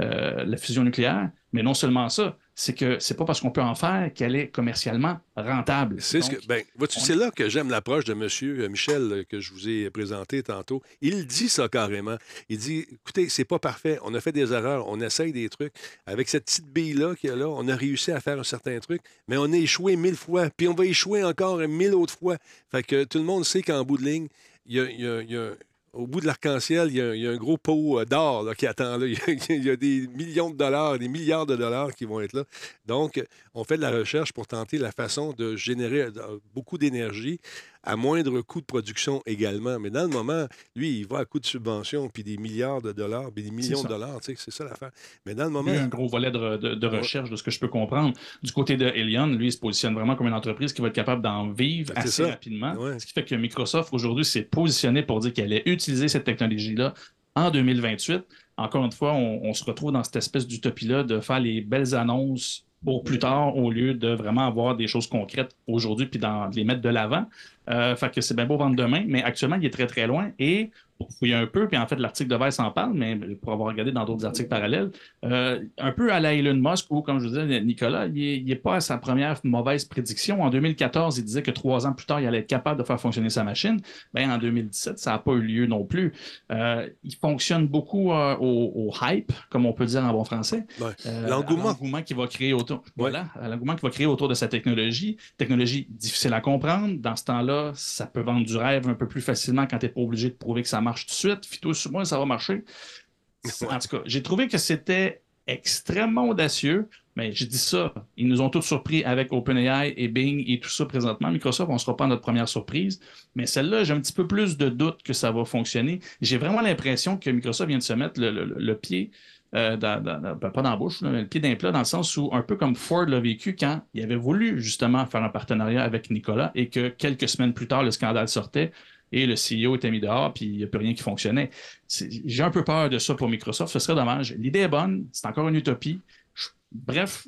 euh, la fusion nucléaire. Mais non seulement ça, c'est que c'est pas parce qu'on peut en faire qu'elle est commercialement rentable. C'est ce que, ben, c'est là que j'aime l'approche de M. Michel euh, que je vous ai présenté tantôt. Il dit ça carrément. Il dit, écoutez, c'est pas parfait. On a fait des erreurs. On essaye des trucs. Avec cette petite bille-là qu'il y a là, on a réussi à faire un certain truc, mais on a échoué mille fois. Puis on va échouer encore mille autres fois. Fait que tout le monde sait qu'en bout de ligne, il y a, au bout de l'arc-en-ciel, il, y a un gros pot euh, d'or qui attend. Là. Il, y a, des millions de dollars, des milliards de dollars qui vont être là. Donc, on fait de la recherche pour tenter la façon de générer euh, beaucoup d'énergie à moindre coût de production également. Mais dans le moment, lui, il va à coût de subvention, puis des milliards de dollars, puis des millions de dollars, tu sais, c'est ça l'affaire. Mais dans le moment... Il y a un gros volet de, recherche, de ce que je peux comprendre. Du côté de Elion, lui, il se positionne vraiment comme une entreprise qui va être capable d'en vivre ben, assez rapidement. Ce qui fait que Microsoft, aujourd'hui, s'est positionné pour dire qu'elle allait utiliser cette technologie-là en 2028, encore une fois, on, on se retrouve dans cette espèce d'utopie-là de faire les belles annonces pour plus tard au lieu de vraiment avoir des choses concrètes aujourd'hui puis de les mettre de l'avant. Euh, fait que c'est bien beau vendre demain, mais actuellement, il est très, très loin. Et pour fouiller un peu, puis en fait, l'article de Vice en parle, mais pour avoir regardé dans d'autres articles parallèles, euh, un peu à la Elon Musk, où, comme je vous disais, Nicolas, il n'est pas à sa première mauvaise prédiction. En 2014, il disait que trois ans plus tard, il allait être capable de faire fonctionner sa machine. Bien, en 2017, ça n'a pas eu lieu non plus. Euh, il fonctionne beaucoup euh, au, hype, comme on peut dire en bon français. L'engouement. L'engouement qui va créer autour. Voilà, l'engouement qui va créer autour de sa technologie. Technologie difficile à comprendre. Dans ce temps-là, ça peut vendre du rêve un peu plus facilement quand tu n'es pas obligé de prouver que ça marche tout de suite. Fito sur moi, ça va marcher. En tout cas, j'ai trouvé que c'était extrêmement audacieux, mais j'ai dit ça. Ils nous ont tous surpris avec OpenAI et Bing et tout ça présentement. Microsoft, on ne sera pas notre première surprise, mais celle-là, j'ai un petit peu plus de doute que ça va fonctionner. J'ai vraiment l'impression que Microsoft vient de se mettre le, pied. Euh, dans, ben, pas dans la bouche, mais le pied d'un plat, dans le sens où, un peu comme Ford l'a vécu quand il avait voulu justement faire un partenariat avec Nicolas et que quelques semaines plus tard, le scandale sortait, et le CEO était mis dehors, puis il n'y a plus rien qui fonctionnait. J'ai un peu peur de ça pour Microsoft. Ce serait dommage. L'idée est bonne, c'est encore une utopie. bref,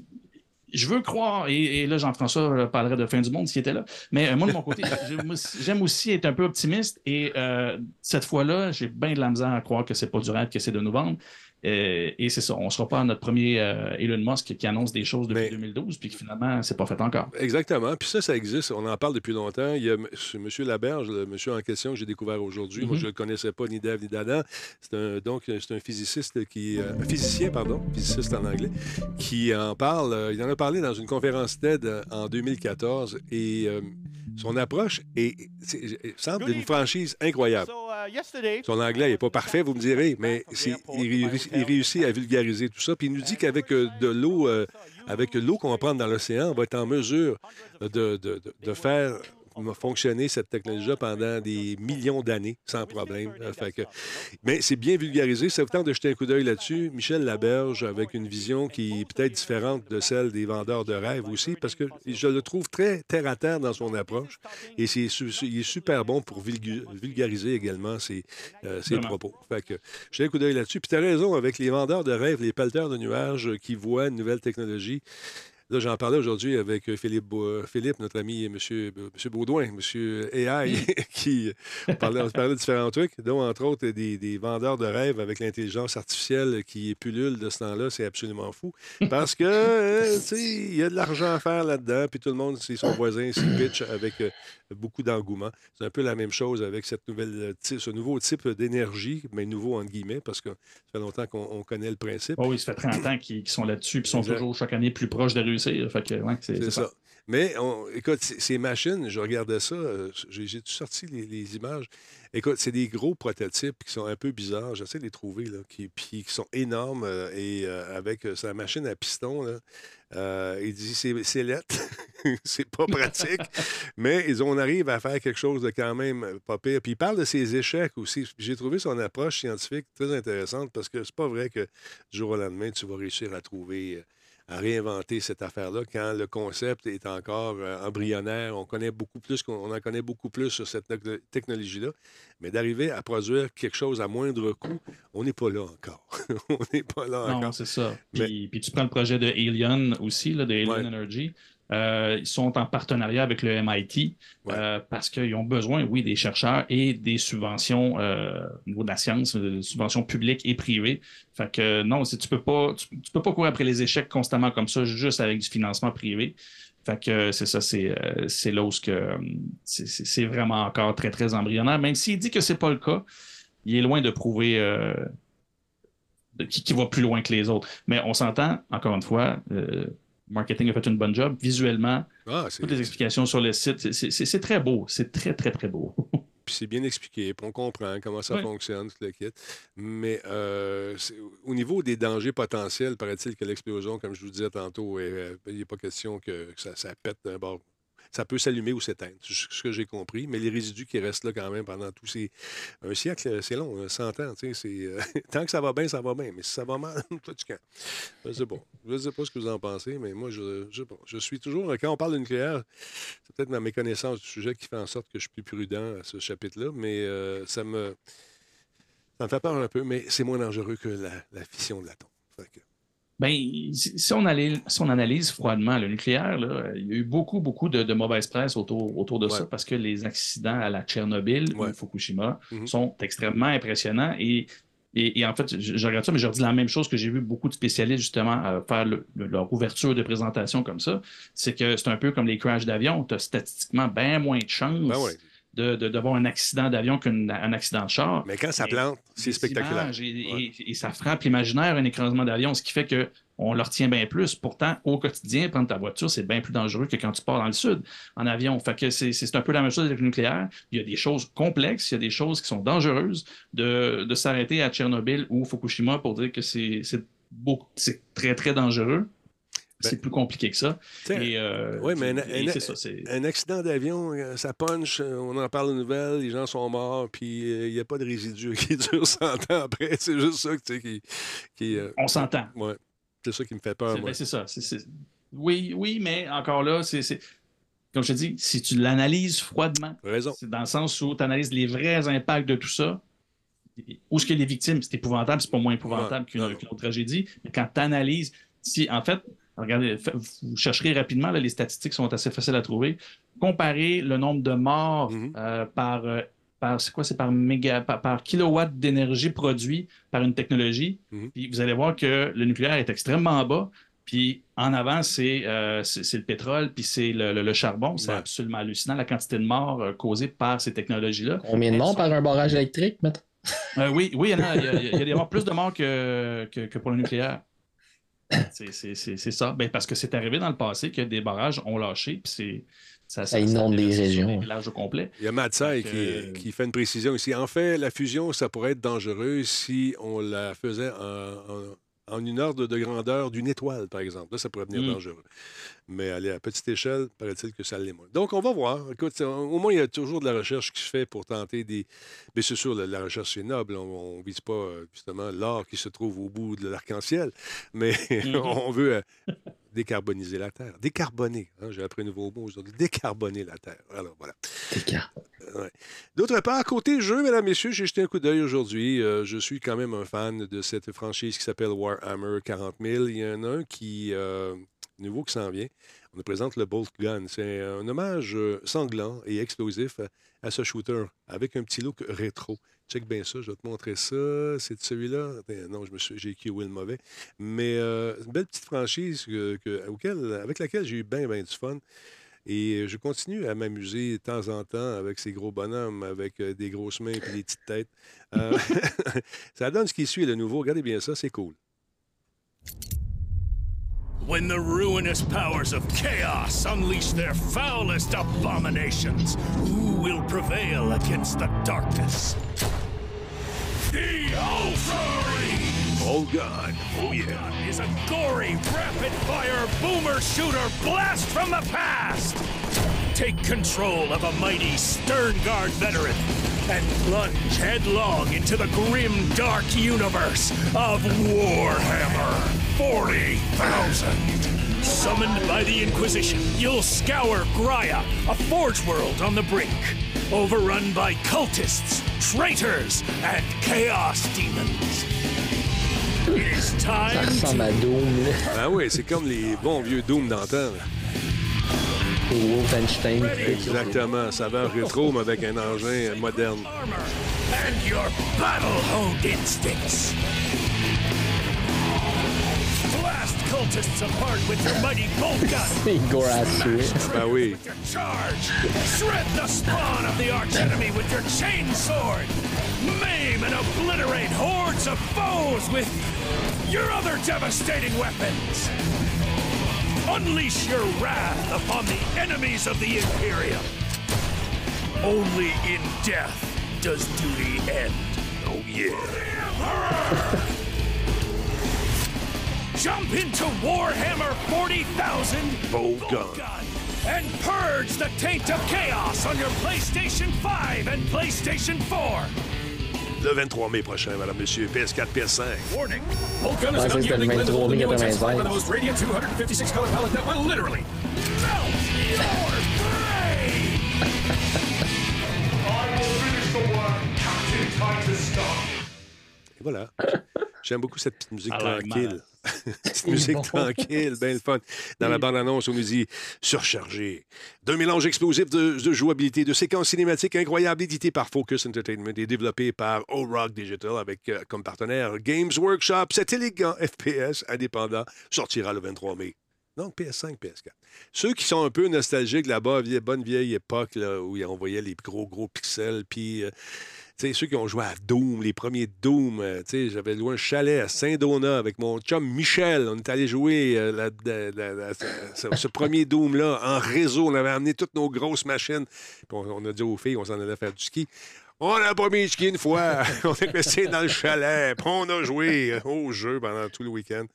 je veux croire, et, là, Jean-François parlerait de fin du monde s'il était là, mais euh, moi, de mon côté, j'aime aussi être un peu optimiste, et euh, cette fois-là, j'ai bien de la misère à croire que c'est pas durable, que c'est de novembre. Euh, et c'est ça, on ne sera pas notre premier euh, Elon Musk qui annonce des choses depuis 2012, puis que finalement, c'est pas fait encore. Exactement. Puis ça, ça existe. On en parle depuis longtemps. Il y a M. Laberge, le monsieur en question que j'ai découvert aujourd'hui. Moi, mm-hmm. je ne le connaissais pas ni d'Ève ni d'Adam. C'est un, donc, c'est un physiciste qui. Euh, physicien, pardon, physiciste en anglais, qui en parle. il en a parlé dans une conférence TED en 2014. Et son approche est, semble d'une franchise incroyable. Uh, Son anglais n'est pas parfait, vous me direz, mais il, réussit à vulgariser tout ça. Puis il nous dit qu'avec euh, de l'eau, euh, avec l'eau qu'on va prendre dans l'océan, on va être en mesure de, de, de faire fonctionner cette technologie-là pendant des millions d'années sans problème. Mais c'est bien vulgarisé. Ça vous tente de jeter un coup d'œil là-dessus? Michel Laberge, avec une vision qui est peut-être différente de celle des vendeurs de rêves aussi, parce que je le trouve très terre-à-terre dans son approche. Et c'est, il est super bon pour vulgariser également ses, euh, ses propos. Fait que un coup d'œil là-dessus. Puis tu as raison, avec les vendeurs de rêves, les pelleteurs de nuages qui voient une nouvelle technologie, Là, j'en parlais aujourd'hui avec euh, Philippe, Philippe, notre ami M. Monsieur, monsieur Baudouin, M. AI, qui parlait, on parlait de différents trucs, dont entre autres des, vendeurs de rêves avec l'intelligence artificielle qui pullule de ce temps-là. C'est absolument fou. Parce que, euh, tu sais, il y a de l'argent à faire là-dedans, puis tout le monde, c'est son voisin, c'est pitch avec euh, beaucoup d'engouement. C'est un peu la même chose avec cette nouvelle, ce nouveau type d'énergie, mais nouveau entre guillemets, parce que ça fait longtemps qu'on connaît le principe. Oh oui, ça fait 30 ans qu'ils sont là-dessus, puis sont toujours chaque année plus proches de réussir c'est ça. Mais écoute, ces machines, je regardais ça, euh, j'ai tout sorti les, images. Écoute, c'est des gros prototypes qui sont un peu bizarres. J'essaie de les trouver, là, qui, puis qui sont énormes euh, et euh, avec sa machine à piston. Là, il dit c'est lettre, c'est pas pratique, mais ils, on arrive à faire quelque chose de quand même pas pire. Puis il parle de ses échecs aussi. J'ai trouvé son approche scientifique très intéressante parce que c'est pas vrai que du jour au lendemain, tu vas réussir à trouver à réinventer cette affaire-là quand le concept est encore euh, embryonnaire. On connaît beaucoup plus, on en connaît beaucoup plus sur cette technologie-là. Mais d'arriver à produire quelque chose à moindre coût, on n'est pas là encore. on n'est pas là encore. Non, c'est ça. Puis, puis, tu prends le projet de Alien aussi, là, de Alien Energy. Euh, ils sont en partenariat avec le MIT euh, parce qu'ils ont besoin, oui, des chercheurs et des subventions euh, au niveau de la science, des subventions publiques et privées. Fait que non, tu peux pas, tu, peux pas courir après les échecs constamment comme ça, juste avec du financement privé. Fait que c'est ça, c'est, là où c'est, vraiment encore très, très embryonnaire. Même s'il dit que c'est pas le cas, il est loin de prouver qui, va plus loin que les autres. Mais on s'entend, encore une fois, marketing a fait une bonne job. Visuellement, ah, toutes les explications sur le site, c'est très beau. C'est très, très, très beau. puis c'est bien expliqué, puis on comprend comment ça fonctionne, tout le kit. Mais euh, au niveau des dangers potentiels, paraît-il que l'explosion, comme je vous disais tantôt, euh, il a pas question que, ça, ça, pète d'un bord ça peut s'allumer ou s'éteindre, c'est ce que j'ai compris. Mais les résidus qui restent là quand même pendant tous ces. Un siècle, c'est long, 100 ans. C'est, euh, Tant que ça va bien, ça va bien. Mais si ça va mal, toi, tu cannes. Je sais pas. Je ne sais pas ce que vous en pensez, mais moi, je, je, je suis toujours. Quand on parle de nucléaire, c'est peut-être ma méconnaissance du sujet qui fait en sorte que je suis plus prudent à ce chapitre-là, mais euh, ça me Ça me fait peur un peu, mais c'est moins dangereux que la, la fission de l'atome. Ben, si on, allait- si on analyse froidement le nucléaire, là, il y a eu beaucoup, beaucoup de, de mauvaise presse autour, autour de Ouais. ça parce que les accidents à la Tchernobyl Ouais. ou Fukushima Mhm. sont extrêmement impressionnants. Et, et, et en fait, je, je regarde ça, mais je redis la même chose que j'ai vu beaucoup de spécialistes justement euh, faire le- le- leur ouverture de présentation comme ça. C'est que c'est un peu comme les crashs d'avion. Tu as statistiquement bien moins de chances Ben ouais. De- de- d'avoir un accident d'avion qu'un un accident de char. Mais quand ça plante, c'est spectaculaire. Et, Ouais. et- et ça frappe l'imaginaire, un écrasement d'avion, ce qui fait que on le retient bien plus. Pourtant, au quotidien, prendre ta voiture, c'est bien plus dangereux que quand tu pars dans le sud en avion. Fait que c'est c'est un peu la même chose avec le nucléaire. Il y a des choses complexes, il y a des choses qui sont dangereuses de, de s'arrêter à Tchernobyl ou Fukushima pour dire que c'est c'est beaucoup- c'est très, très dangereux. Ben, c'est plus compliqué que ça. Euh, ouais, mais un- un- c'est ça. c'est- Un accident d'avion, euh, ça punch, euh, on en parle aux nouvelles, les gens sont morts, puis euh, il n'y a pas de résidus qui dure 100 ans après. C'est juste ça tu sais, qui. qui euh, On s'entend. ouais. C'est ça qui me fait peur, C'est ça. Oui, oui, mais encore là, c'est. Comme je te dis, si tu l'analyses froidement, Raison. c'est dans le sens où tu analyses les vrais impacts de tout ça, où ce que les victimes, c'est épouvantable, c'est pas moins épouvantable qu'une autre tragédie, mais quand tu analyses, si en fait, regardez, vous chercherez rapidement, là, les statistiques sont assez faciles à trouver, comparer le nombre de morts Mhm. euh, par, euh, par c'est quoi, c'est par méga, par, par kilowatt d'énergie produit par une technologie, Mhm. puis vous allez voir que le nucléaire est extrêmement bas, puis en avant, c'est euh, le pétrole, puis c'est le, le- le charbon. C'est Ouais. absolument hallucinant la quantité de morts euh, causées par ces technologies-là. Combien de morts par un barrage électrique? Euh, oui, oui, il y en a, il y a- il y a des morts, plus de morts que, que, que pour le nucléaire. C'est- ça. Ben, parce que c'est arrivé dans le passé que des barrages ont lâché, puis c'est. Ça, Ça inonde des régions, des au complet. Il y a Matsai qui, qui fait une précision ici. En fait, la fusion, ça pourrait être dangereux si on la faisait en, en- en une ordre de grandeur d'une étoile, par exemple. Là, ça pourrait devenir Mm. dangereux. Mais aller à petite échelle, paraît-il que ça l'est moins. Donc, on va voir. Écoute, au moins, il y a toujours de la recherche qui se fait pour tenter des. Mais c'est sûr, la, la recherche, c'est noble. On ne vise pas, euh, justement, l'or qui se trouve au bout de l'arc-en-ciel. Mais Mhm. on veut euh, décarboniser la Terre. Décarboner. hein, J'ai appris un nouveau mot aujourd'hui. Décarboner la Terre. Alors, voilà. Car- D'autre part, côté jeu, mesdames, messieurs, j'ai jeté un coup d'œil aujourd'hui. Euh, je suis quand même un fan de cette franchise qui s'appelle Warhammer 40 000. Il y en a un qui, euh, nouveau qui s'en vient. On nous présente le Bolt Gun. C'est un hommage euh, sanglant et explosif à, ce shooter avec un petit look rétro. Check bien ça, je vais te montrer ça. C'est celui-là? Attends, non, je me suis, j'ai le mauvais. Mais euh, une belle petite franchise avec laquelle j'ai eu bien, bien du fun. Et je continue à m'amuser de temps en temps avec ces gros bonhommes, avec euh, des grosses mains et des petites têtes. Euh, ça donne ce qui suit le nouveau. Regardez bien ça, c'est cool. When the ruinous powers of chaos unleash their foulest abominations, who will prevail against the darkness? The Ultari! Old God. Oh, yeah. Is a gory, rapid-fire boomer shooter blast from the past! Take control of a mighty Stern Guard veteran and plunge headlong into the grim, dark universe of Warhammer 40,000. Summoned by the Inquisition, you'll scour Graia, a forge world on the brink, overrun by cultists, traitors, and chaos demons. It is Ça time ressemble to à Doom, là. Ah oui, c'est comme les bons vieux Doom d'antan. Là. Ou Wolfenstein. Exactement. Saveur rétro, mais avec un engin moderne. armor and your battle-honed instincts. Blast cultists apart with your mighty bolt gun. C'est Gorath Swift. Ben oui. With your charge, shred the spawn of the archenemy with your chain sword. Maim and obliterate hordes of foes with your other devastating weapons. Unleash your wrath upon the enemies of the Imperium. Only in death does duty end. Oh yeah. Jump into Warhammer 40,000 Bolt Gun. Gun and purge the taint of chaos on your PlayStation 5 and PlayStation 4. Le 23 mai prochain, madame, monsieur. PS4, PS5. Warning. Bolt Gun is Ouais, an ça, c'était le unyielding blend of 23 the new 95. intensified by the most radiant 256 color palette that will literally melt your brain. I will finish the work Captain Titus started. J'aime beaucoup cette petite musique like tranquille. petite musique bon. tranquille, bien le fun. Dans la bande-annonce, on nous dit surchargé. D'un mélange explosif de, de jouabilité, de séquences cinématiques incroyables éditées par Focus Entertainment et développées par O-Rock Digital avec euh, comme partenaire Games Workshop. Cet élégant FPS indépendant sortira le 23 mai. Donc, PS5, PS4. Ceux qui sont un peu nostalgiques là-bas, vieille- bonne vieille époque là, où on voyait les gros, gros pixels, puis euh, sais, ceux qui ont joué à Doom, les premiers Doom, euh, j'avais loué un chalet à Saint-Donat avec mon chum Michel. On est allé jouer euh, ce premier Doom-là en réseau. On avait amené toutes nos grosses machines. Puis on, on a dit aux filles, on s'en allait faire du ski. On n'a pas mis ski une fois. on est resté dans le chalet. Puis on a joué au jeu pendant tout le week-end.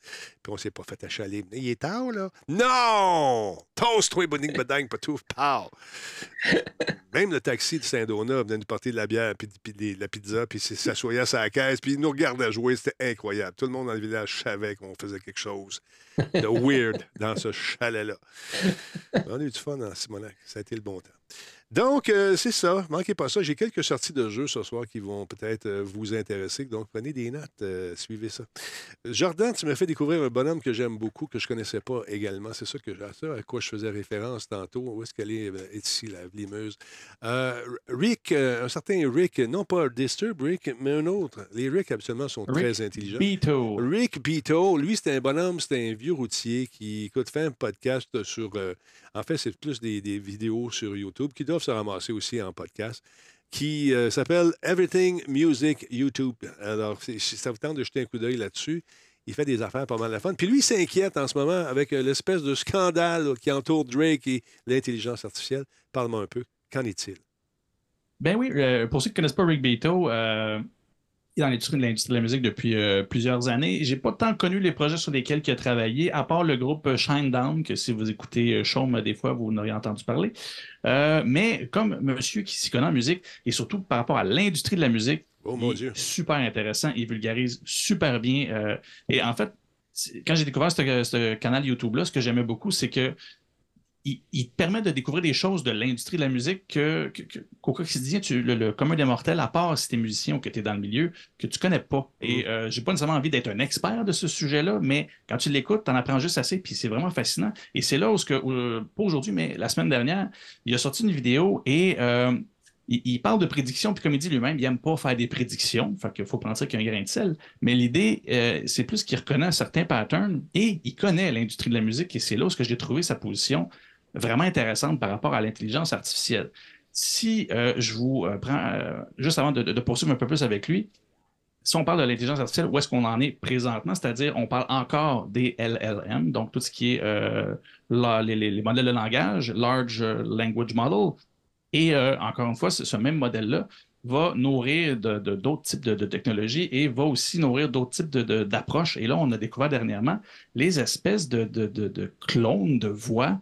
Puis on s'est pas fait achaler. Il est tard, là? Non! Toast-toi, bonning, bedang, patouf, pow! Même le taxi de Saint-Donat venait nous porter de la bière, puis, de la pizza, puis s'assoyait à sa caisse, puis il nous regardait jouer. C'était incroyable. Tout le monde dans le village savait qu'on faisait quelque chose de weird dans ce chalet-là. On a eu du fun en Simonac. Ça a été le bon temps. Donc, euh, c'est ça. Manquez pas ça. J'ai quelques sorties de jeux ce soir qui vont peut-être euh, vous intéresser. Donc, prenez des notes. euh, suivez ça. Jordan, tu m'as fait découvrir un bonhomme que j'aime beaucoup, que je connaissais pas également. C'est ça, que, à ça à quoi je faisais référence tantôt. Où est-ce qu'elle est, est ici, la limeuse? Euh, Rick, un certain Rick, non pas Disturb Rick, mais un autre. Les Rick, habituellement, sont Rick très intelligents. Beto. Rick Beto, lui, c'est un bonhomme, c'est un vieux routier qui, écoute, fait un podcast sur. euh, en fait, c'est plus des, vidéos sur YouTube qui doivent se ramasser aussi en podcast, qui euh, s'appelle Everything Music YouTube. Alors, si ça vous tente de jeter un coup d'œil là-dessus, il fait des affaires pas mal la fun. Puis lui, s'inquiète en ce moment avec euh, l'espèce de scandale qui entoure Drake et l'intelligence artificielle. Parle-moi un peu. Qu'en est-il? Ben oui, euh, pour ceux qui ne connaissent pas Rick euh, est dans l'industrie de l'industrie de la musique depuis euh, plusieurs années. J'ai pas tant connu les projets sur lesquels il a travaillé, à part le groupe euh, Shinedown, que si vous écoutez euh, Chaume, des fois, vous n'auriez entendu parler. Euh, mais comme monsieur qui s'y connaît en musique, et surtout par rapport à l'industrie de la musique, Oh il mon est Dieu. super intéressant, il vulgarise super bien. euh, et en fait, quand j'ai découvert ce, ce canal YouTube-là, ce que j'aimais beaucoup, c'est que il, il te permet de découvrir des choses de l'industrie de la musique que, qu'au quotidien, tu, le, le commun des mortels, à part si tu es musicien ou que tu es dans le milieu, que tu connais pas. Et euh, j'ai pas nécessairement envie d'être un expert de ce sujet-là, mais quand tu l'écoutes, tu en apprends juste assez, puis c'est vraiment fascinant. Et c'est là où, ce que, pas aujourd'hui, mais la semaine dernière, il a sorti une vidéo et euh, il, il parle de prédictions, puis comme il dit lui-même, il aime pas faire des prédictions, fait qu'il faut prendre ça qu'il y a un grain de sel. Mais l'idée, euh, c'est plus qu'il reconnaît certains patterns et il connaît l'industrie de la musique et c'est là où ce que j'ai trouvé sa position vraiment intéressante par rapport à l'intelligence artificielle. Si euh, je vous euh, prends, euh, juste avant de, poursuivre un peu plus avec lui, si on parle de l'intelligence artificielle, où est-ce qu'on en est présentement? C'est-à-dire, on parle encore des LLM, donc tout ce qui est les, les- les modèles de langage, Large Language Model. Et encore une fois, ce, même modèle-là va nourrir d'autres types de, de technologies et va aussi nourrir d'autres types d'approches. Et là, on a découvert dernièrement les espèces de clones de voix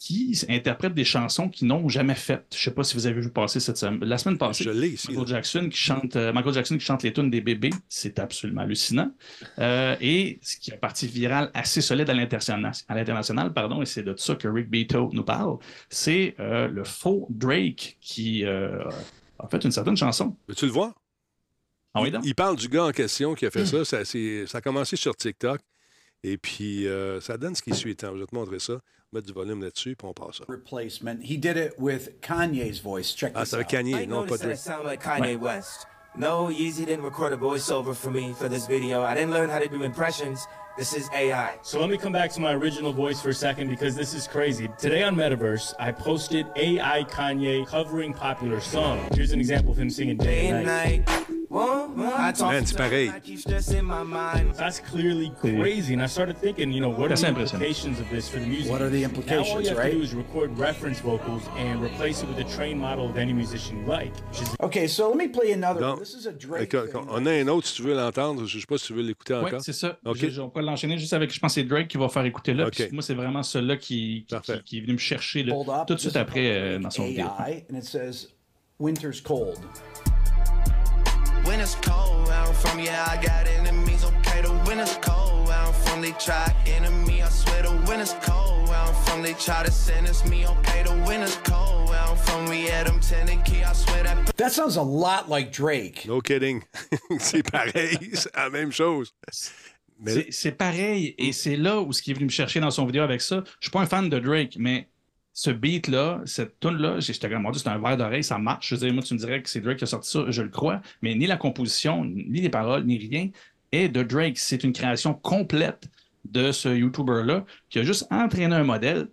qui interprètent des chansons qu'ils n'ont jamais faites. Je ne sais pas si vous avez vu passer cette semaine, la semaine passée. Je l'ai. Michael Jackson qui chante, euh, Michael Jackson qui chante les tunes des bébés, c'est absolument hallucinant. Euh, et ce qui est parti viral assez solide à l'international, pardon, et c'est de ça que Rick Beato nous parle, c'est euh, le faux Drake qui a fait une certaine chanson. Veux-tu le voir? Ah oui? Il parle du gars en question qui a fait ça. Ça a commencé sur TikTok. Et puis, euh, ça donne ce qui suit. Attends, je vais te montrer ça. Mettre du volume là-dessus, puis on passe ça. replacement. He did it with Kanye's voice. Check Ah, this c'est avec out. Kanye, I non pas noticed that I Drake. sound like Kanye West. No, Yeezy didn't record a voiceover for me for this video. I didn't learn how to do impressions. This is AI. So let me come back to my original voice for a second because this is crazy. Today on Metaverse, I posted AI Kanye covering popular songs. Here's an example of him singing Day Day and and Night. night. Man, c'est God, pareil. That's clearly crazy. And I started thinking, you know, what are the implications of this for the music? What are the Now all implications, you have right? to do is record reference vocals and replace it with a trained model of any musician you like, Okay, so let me play another. Donc, This is a Drake. thing. on a un autre, si tu veux l'entendre. Je ne sais pas si tu veux l'écouter Oui, encore. c'est ça. OK. Je- on peut l'enchaîner juste avec, je pense que c'est Drake qui va faire écouter là. OK. Puis Moi, c'est vraiment celui-là qui, qui, qui- est venu me chercher là, tout de suite après euh, dans son vidéo. And it says, "Winter's cold." Winter's cold where I'm from. Yeah, I got enemies. Okay, the winter's cold where I'm from. They try enemy. I swear the winter's cold where I'm from. They try to sentence me. Okay, the winter's cold where I'm from. We had them tending key. I swear that. That sounds a lot like Drake. No kidding. c'est pareil, c'est la même chose. Mais C'est- C'est pareil, et c'est là où ce qui est venu me chercher dans son vidéo avec ça. Je suis pas un fan de Drake, mais ce beat-là, cette tune-là, j'étais comme, mon Dieu, c'est un verre d'oreille, ça marche. Je veux dire, moi, tu me dirais que c'est Drake qui a sorti ça, je le crois, mais ni la composition, ni les paroles, ni rien est de Drake. C'est une création complète de ce YouTuber-là qui a juste entraîné un modèle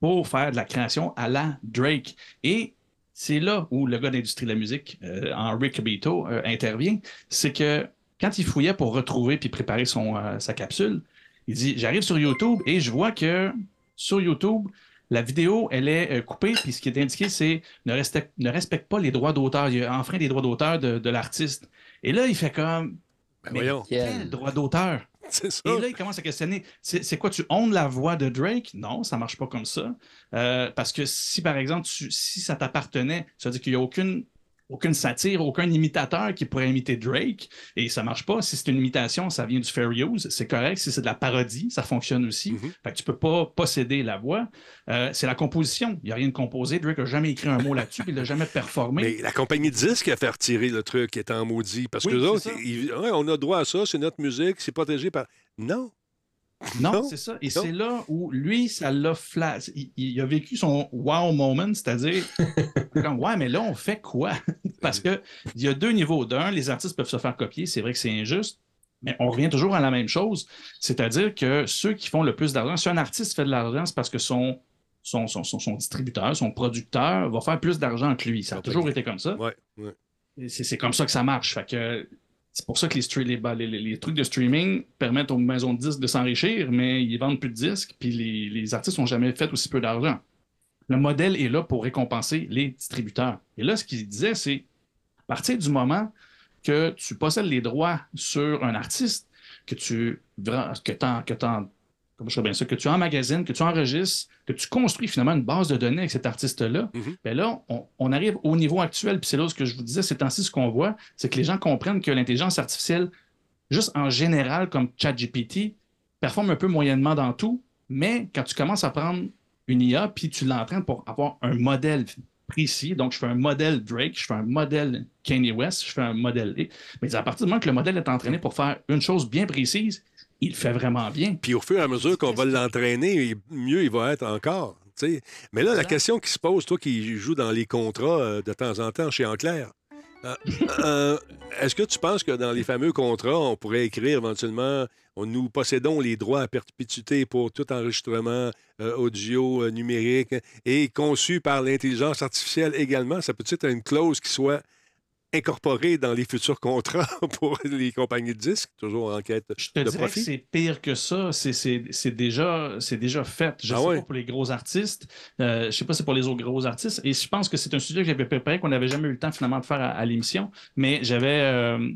pour faire de la création à la Drake. Et c'est là où le gars d'industrie de la musique, euh, Henri Cabito, euh, intervient. C'est que quand il fouillait pour retrouver puis préparer euh, sa capsule, il dit J'arrive sur YouTube et je vois que sur YouTube, la vidéo, elle est euh, coupée, puis ce qui est indiqué, c'est ne respecte, ne respecte pas les droits d'auteur. Il a enfreint les droits d'auteur de, de l'artiste. Et là, il fait comme. Ben Mais voyons. quel droit d'auteur? C'est ça. et là, il commence à questionner. C'est c'est quoi, tu honnes la voix de Drake? Non, ça marche pas comme ça. Euh, parce que si, par exemple, tu- si ça t'appartenait, ça veut dire qu'il n'y a aucune, aucune satire, aucun imitateur qui pourrait imiter Drake, et ça marche pas. Si c'est une imitation, ça vient du fair use, c'est correct. Si c'est de la parodie, ça fonctionne aussi. Mhm. Fait que tu peux pas posséder la voix. Euh, c'est la composition. Il n'y a rien de composé. Drake n'a jamais écrit un mot là-dessus, il l'a jamais performé. Mais la compagnie de disques a fait retirer le truc en maudit. Parce que Oui, ouais, on a droit à ça, c'est notre musique, c'est protégé par. Non. Non, Non? c'est ça. Et c'est là où lui, ça l'a flat. Il, il a vécu son wow moment, c'est-à-dire, comme, ouais, mais là, on fait quoi? Parce que il y a deux niveaux. D'un, les artistes peuvent se faire copier. C'est vrai que c'est injuste. Mais on revient toujours à la même chose. C'est-à-dire que ceux qui font le plus d'argent, si un artiste fait de l'argent, c'est parce que son, son, son, son- son distributeur, son producteur va faire plus d'argent que lui. Ça a toujours été comme ça. Ouais, c'est comme ça que ça marche. Fait que c'est pour ça que les, stre- les, trucs de streaming permettent aux maisons de disques de s'enrichir, mais ils vendent plus de disques, puis les, artistes n'ont jamais fait aussi peu d'argent. Le modèle est là pour récompenser les distributeurs. Et là, ce qu'il disait, c'est à partir du moment que tu possèdes les droits sur un artiste, que tu que t'en- comment je bien ça, que tu emmagasines, que tu enregistres, que tu construis finalement une base de données avec cet artiste-là, Mhm. ben là, on, on arrive au niveau actuel, puis c'est là ce que je vous disais, c'est ainsi ce qu'on voit, c'est que les gens comprennent que l'intelligence artificielle, juste en général, comme ChatGPT, performe un peu moyennement dans tout, mais quand tu commences à prendre une IA, puis tu l'entraînes pour avoir un modèle précis, donc je fais un modèle Drake, je fais un modèle Kanye West, je fais un modèle... Mais à partir du moment que le modèle est entraîné pour faire une chose bien précise, il fait vraiment bien. Puis au fur et à mesure qu'on va l'entraîner, mieux il va être encore. Mais là, la question qui se pose, toi qui joues dans les contrats euh, de temps en temps chez Enclair, euh, euh, est-ce que tu penses que dans les fameux contrats, on pourrait écrire éventuellement on, nous possédons les droits à perpétuité pour tout enregistrement audio numérique et conçu par l'intelligence artificielle également? Ça peut être une clause qui soit incorporée dans les futurs contrats pour les compagnies de disques, toujours en quête Je te de dirais que profit? c'est pire que ça. C'est- déjà, déjà fait. Je Ah sais ouais? pas pour les gros artistes. Euh, je sais pas si c'est pour les autres gros artistes. Et je pense que c'est un sujet que j'avais préparé, qu'on n'avait jamais eu le temps finalement de faire à, à l'émission. Mais j'avais. euh,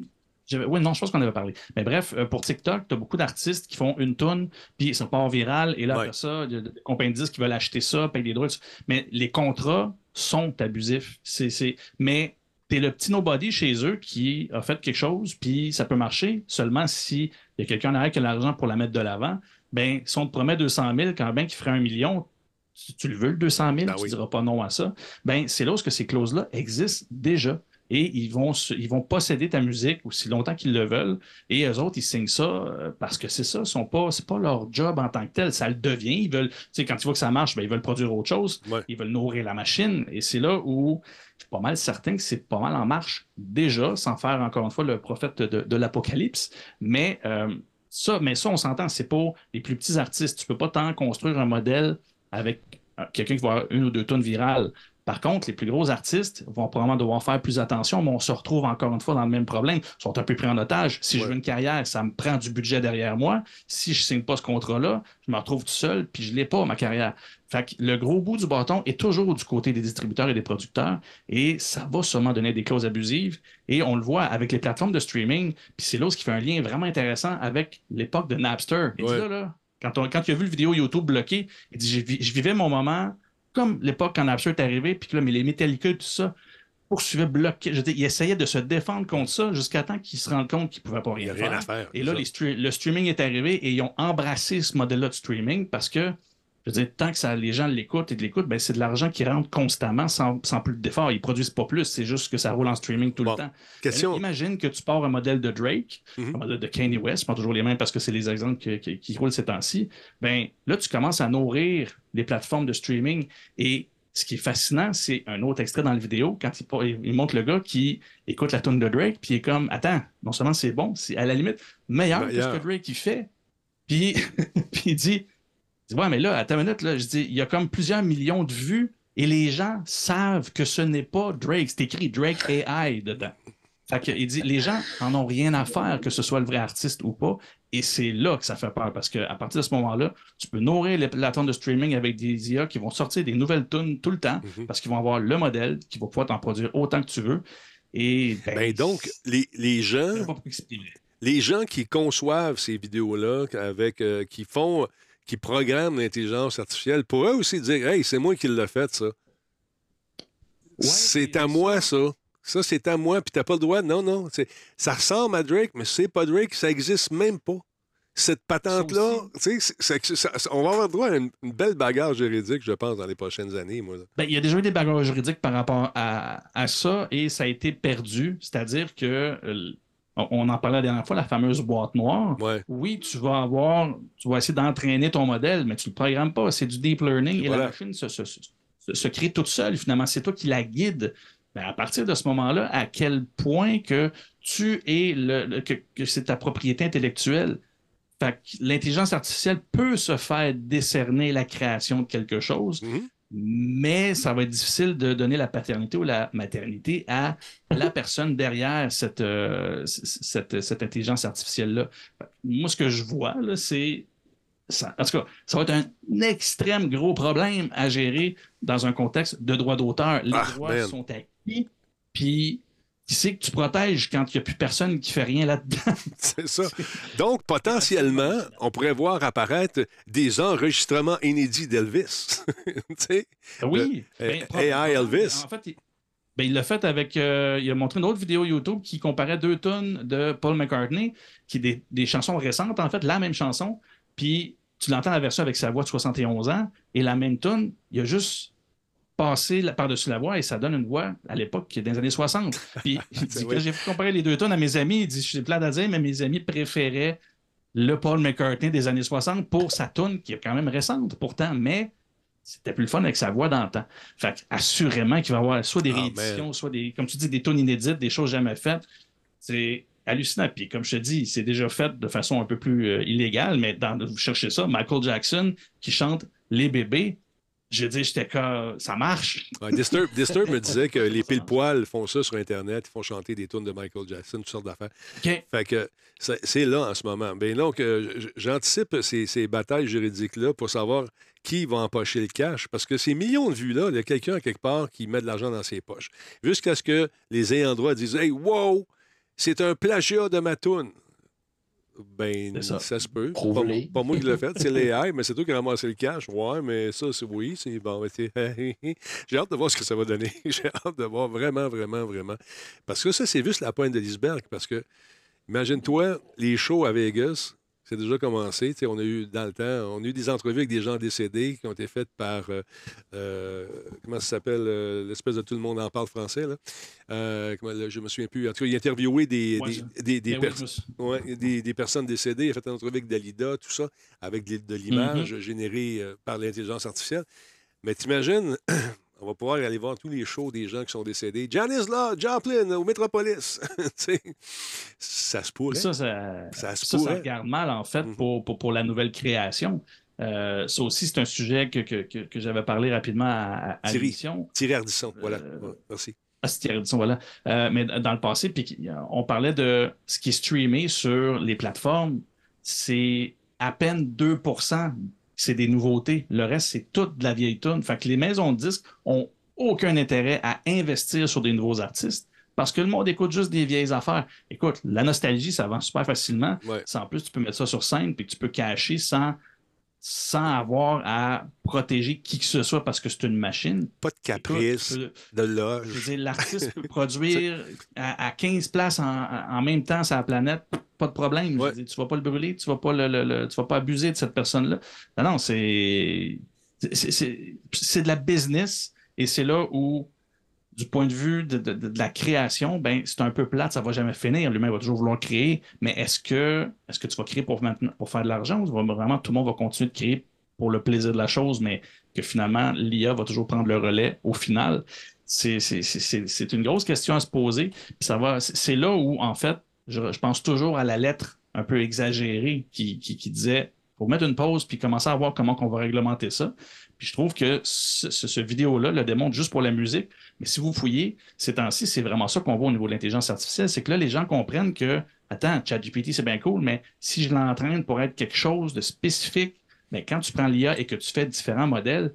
oui, non, je pense qu'on avait parlé. Mais bref, euh, pour TikTok, tu as beaucoup d'artistes qui font une toune, puis ils sont pas en viral. Et là, Ouais. après ça, il y a des compagnies de disques qui veulent acheter ça, payer des droits. Mais les contrats sont abusifs. C'est, c'est... Mais t'es le petit nobody chez eux qui a fait quelque chose, puis ça peut marcher seulement si il y a quelqu'un derrière qui a l'argent pour la mettre de l'avant. Ben, si on te promet 200 000, quand bien qu'il ferait un million, tu, tu le veux, le 200 000, Ben tu oui. diras pas non à ça. Ben, c'est là où ces clauses-là existent déjà. Et ils vont, ils posséder ta musique aussi longtemps qu'ils le veulent. Et eux autres, ils signent ça euh, parce que c'est ça, pas, c'est pas leur job en tant que tel. Ça le devient. Ils veulent, tu sais, quand tu vois que ça marche, ben, ils veulent produire autre chose. Ouais. Ils veulent nourrir la machine. Et c'est là où je suis pas mal certain que c'est pas mal en marche déjà, sans faire encore une fois le prophète de, de l'apocalypse. Mais euh, ça, mais ça, on s'entend, c'est pour les plus petits artistes. Tu peux pas tant construire un modèle avec euh, quelqu'un qui va avoir une ou deux tonnes virales. Par contre, les plus gros artistes vont probablement devoir faire plus attention, mais on se retrouve encore une fois dans le même problème. Ils sont un peu pris en otage. Si je veux une carrière, ça me prend du budget derrière moi. Si je signe pas ce contrat-là, je me retrouve tout seul, puis je l'ai pas, ma carrière. Fait que le gros bout du bâton est toujours du côté des distributeurs et des producteurs, et ça va sûrement donner des clauses abusives. Et on le voit avec les plateformes de streaming, puis c'est là ce qui fait un lien vraiment intéressant avec l'époque de Napster. Il dit Ouais. là, là, quand, on- quand il a vu le vidéo YouTube bloqué, il dit je vivais mon moment comme l'époque quand Napster est arrivé, puis que là, mais les Metallica et tout ça. poursuivait, bloquait. Je veux dire, il essayait de se défendre contre ça jusqu'à temps qu'il se rende compte qu'il ne pouvait pas rien, faire. à faire. Et là, les le streaming est arrivé et ils ont embrassé ce modèle-là de streaming parce que, je veux dire, tant que ça, les gens l'écoutent et de l'écoutent, ben, c'est de l'argent qui rentre constamment sans, sans plus d'efforts. Ils produisent pas plus, c'est juste que ça roule en streaming tout Bon, le temps. question- là, imagine que tu pars un modèle de Drake, Mhm. un modèle de Kanye West, pas toujours les mêmes parce que c'est les exemples qui roulent ces temps-ci. Ben, là, tu commences à nourrir les plateformes de streaming et ce qui est fascinant, c'est un autre extrait dans la vidéo quand il, il montre le gars qui écoute la tune de Drake, puis il est comme Attends, non seulement c'est bon, c'est à la limite meilleur que ce que Drake il fait. Puis, puis il dit, il dit Ouais, mais là, attends une minute, là, je dis, il y a comme plusieurs millions de vues et les gens savent que ce n'est pas Drake. C'est écrit Drake AI dedans. Fait que, il dit, les gens en ont rien à faire que ce soit le vrai artiste ou pas. Et c'est là que ça fait peur parce qu'à partir de ce moment-là, tu peux nourrir les plateformes de streaming avec des IA qui vont sortir des nouvelles tunes tout le temps Mhm. parce qu'ils vont avoir le modèle qui va pouvoir t'en produire autant que tu veux. Et ben, Ben donc, les, les je gens, les gens qui conçoivent ces vidéos-là, avec, euh, qui font, qui programment l'intelligence artificielle, pourraient aussi dire Hey, c'est moi qui l'ai fait, ça. c'est à moi, ça. Ça, c'est à moi, puis t'as pas le droit. Non, non. Ça ressemble à Drake, mais c'est pas Drake, ça existe même pas. Cette patente-là, on va avoir droit à une, une belle bagarre juridique, je pense, dans les prochaines années, moi. Ben, il y a déjà eu des bagarres juridiques par rapport à, à ça et ça a été perdu. C'est-à-dire que, euh, on, en parlait la dernière fois, la fameuse boîte noire. Ouais. Oui, tu vas avoir, tu vas essayer d'entraîner ton modèle, mais tu ne le programmes pas. C'est du deep learning et Voilà. la machine se, se- se- se crée toute seule. Finalement, c'est toi qui la guide. Ben, à partir de ce moment-là, à quel point que tu es le, le- que, que c'est ta propriété intellectuelle? L'intelligence artificielle peut se faire décerner la création de quelque chose, Mhm. Mais ça va être difficile de donner la paternité ou la maternité à la personne derrière cette, euh, cette, cette intelligence artificielle-là. Moi, ce que je vois, là, c'est. ça- en tout cas, ça va être un extrême gros problème à gérer dans un contexte de droit d'auteur. Les Ah, droits man. sont acquis, puis qui c'est que tu protèges quand il n'y a plus personne qui fait rien là-dedans? C'est ça. Donc, potentiellement, on pourrait voir apparaître des enregistrements inédits d'Elvis. Oui. Le- ben, euh. AI Elvis. En fait, il, ben, il l'a fait avec. euh, il a montré une autre vidéo YouTube qui comparait deux tonnes de Paul McCartney, qui est des, des chansons récentes, en fait, la même chanson. Puis tu l'entends la version avec sa voix de 71 ans, et la même tonne, il a juste passé la- par-dessus la voix et ça donne une voix à l'époque qui est des années 60. Puis il dit, oui. quand j'ai comparé les deux tonnes à mes amis, il dit Je suis plat à dire, mais mes amis préféraient le Paul McCartney des années 60 pour sa tune qui est quand même récente pourtant, mais c'était plus le fun avec sa voix d'antan. Fait que, assurément qu'il va y avoir soit des Ah, rééditions, soit des, comme tu dis, des tunes inédites, des choses jamais faites. C'est hallucinant. Puis comme je te dis, c'est déjà fait de façon un peu plus euh, illégale, mais dans, vous cherchez ça, Michael Jackson qui chante Les bébés. Je dis, j'étais comme, ça marche. Ouais, Disturb, Disturb me disait que les pile-poils font ça sur Internet. Ils font chanter des tunes de Michael Jackson, toutes sortes d'affaires. Fait que c'est là en ce moment. Bien donc, euh, j'anticipe ces, ces batailles juridiques-là pour savoir qui va empocher le cash. Parce que ces millions de vues-là, il y a quelqu'un quelque part qui met de l'argent dans ses poches. Jusqu'à ce que les ayants droit disent Hey, wow, c'est un plagiat de ma toune. Ben, ça. ça. se peut. Pas, moi qui l'ai fait, c'est l'AI, mais c'est toi qui as ramassé le cash. Ouais, mais ça, c'est oui, c'est bon. J'ai hâte de voir ce que ça va donner. J'ai hâte de voir vraiment, vraiment, vraiment. Parce que ça, c'est juste la pointe de l'iceberg. Parce que, imagine-toi, les shows à Vegas, c'est déjà commencé. On a eu, dans le temps, on a eu des entrevues avec des gens décédés qui ont été faites par, euh, euh, comment ça s'appelle, euh, l'espèce de tout le monde en parle français, là. Comment, là, je me souviens plus. En tout cas, il a interviewé des, Ouais, des, je- des, des Ben Ouais, des, des personnes décédées. Il a fait une entrevue avec Dalida, tout ça, avec de, de l'image Mm-hmm. générée par l'intelligence artificielle. Mais t'imagines, on va pouvoir aller voir tous les shows des gens qui sont décédés. Janice là, Joplin au Metropolis. Ça se pourrait. Ça, ça, Ça se ça, ça pourrait. regarde mal, en fait, Mhm. pour, pour, pour la nouvelle création. Euh, ça aussi, c'est un sujet que, que, que, que j'avais parlé rapidement à, à Thierry. Thierry Ardisson, voilà. Euh, merci. Ah, c'est Thierry Ardisson, voilà. Euh, mais dans le passé, puis on parlait de ce qui est streamé sur les plateformes, c'est à peine 2 c'est des nouveautés. Le reste, c'est toute de la vieille tune. Fait que les maisons de disques ont aucun intérêt à investir sur des nouveaux artistes parce que le monde écoute juste des vieilles affaires. Écoute, la nostalgie, ça vend super facilement. Ouais. En plus, tu peux mettre ça sur scène puis tu peux cacher sans sans avoir à protéger qui que ce soit parce que c'est une machine. Pas de caprice, Écoute, de loge. Je veux dire, l'artiste peut produire à, à 15 places en, en même temps sur la planète, pas de problème. Dire, tu vas pas le brûler, tu vas pas le, le- le- tu vas pas abuser de cette personne-là. Non, non, c'est de la business et c'est là où, du point de vue de, la création, ben c'est un peu plate, ça va jamais finir. L'humain va toujours vouloir créer, mais est-ce que est-ce que tu vas créer pour faire de l'argent ou vraiment tout le monde va continuer de créer pour le plaisir de la chose, mais que finalement l'IA va toujours prendre le relais au final? C'est une grosse question à se poser. C'est là où, en fait, je, pense toujours à la lettre un peu exagérée qui, qui disait faut mettre une pause puis commencer à voir comment on va réglementer ça. Puis je trouve que ce vidéo-là le démontre juste pour la musique. Mais si vous fouillez, ces temps-ci, c'est vraiment ça qu'on voit au niveau de l'intelligence artificielle. C'est que là, les gens comprennent que, attends, ChatGPT, c'est bien cool, mais si je l'entraîne pour être quelque chose de spécifique, mais quand tu prends l'IA et que tu fais différents modèles,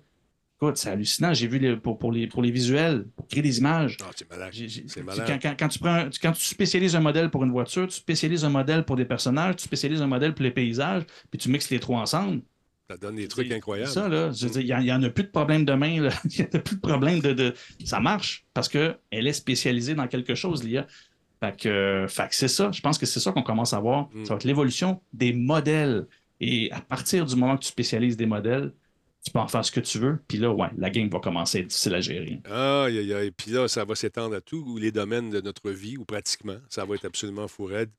écoute, c'est hallucinant. J'ai vu les- pour, pour les, pour les visuels, pour créer des images. c'est malade. C'est malade. Quand, quand- quand tu prends, un- quand tu spécialises un modèle pour une voiture, tu spécialises un modèle pour des personnages, tu spécialises un modèle pour les paysages, puis tu mixes les trois ensemble. Ça donne des trucs incroyables. Ça, là, il n'y en a plus de problème de main, il n'y en a plus de problème de, de- Ça marche parce qu'elle est spécialisée dans quelque chose, l'IA. Fait que, euh, fait que c'est ça. Je pense que c'est ça qu'on commence à voir. Mm. Ça va être l'évolution des modèles. Et à partir du moment que tu spécialises des modèles, tu peux en faire ce que tu veux. Puis là, ouais, la game va commencer à être difficile à gérer. Aïe, aïe, aïe. Puis là, ça va s'étendre à tous les domaines de notre vie, ou pratiquement. Ça va être absolument fou raide.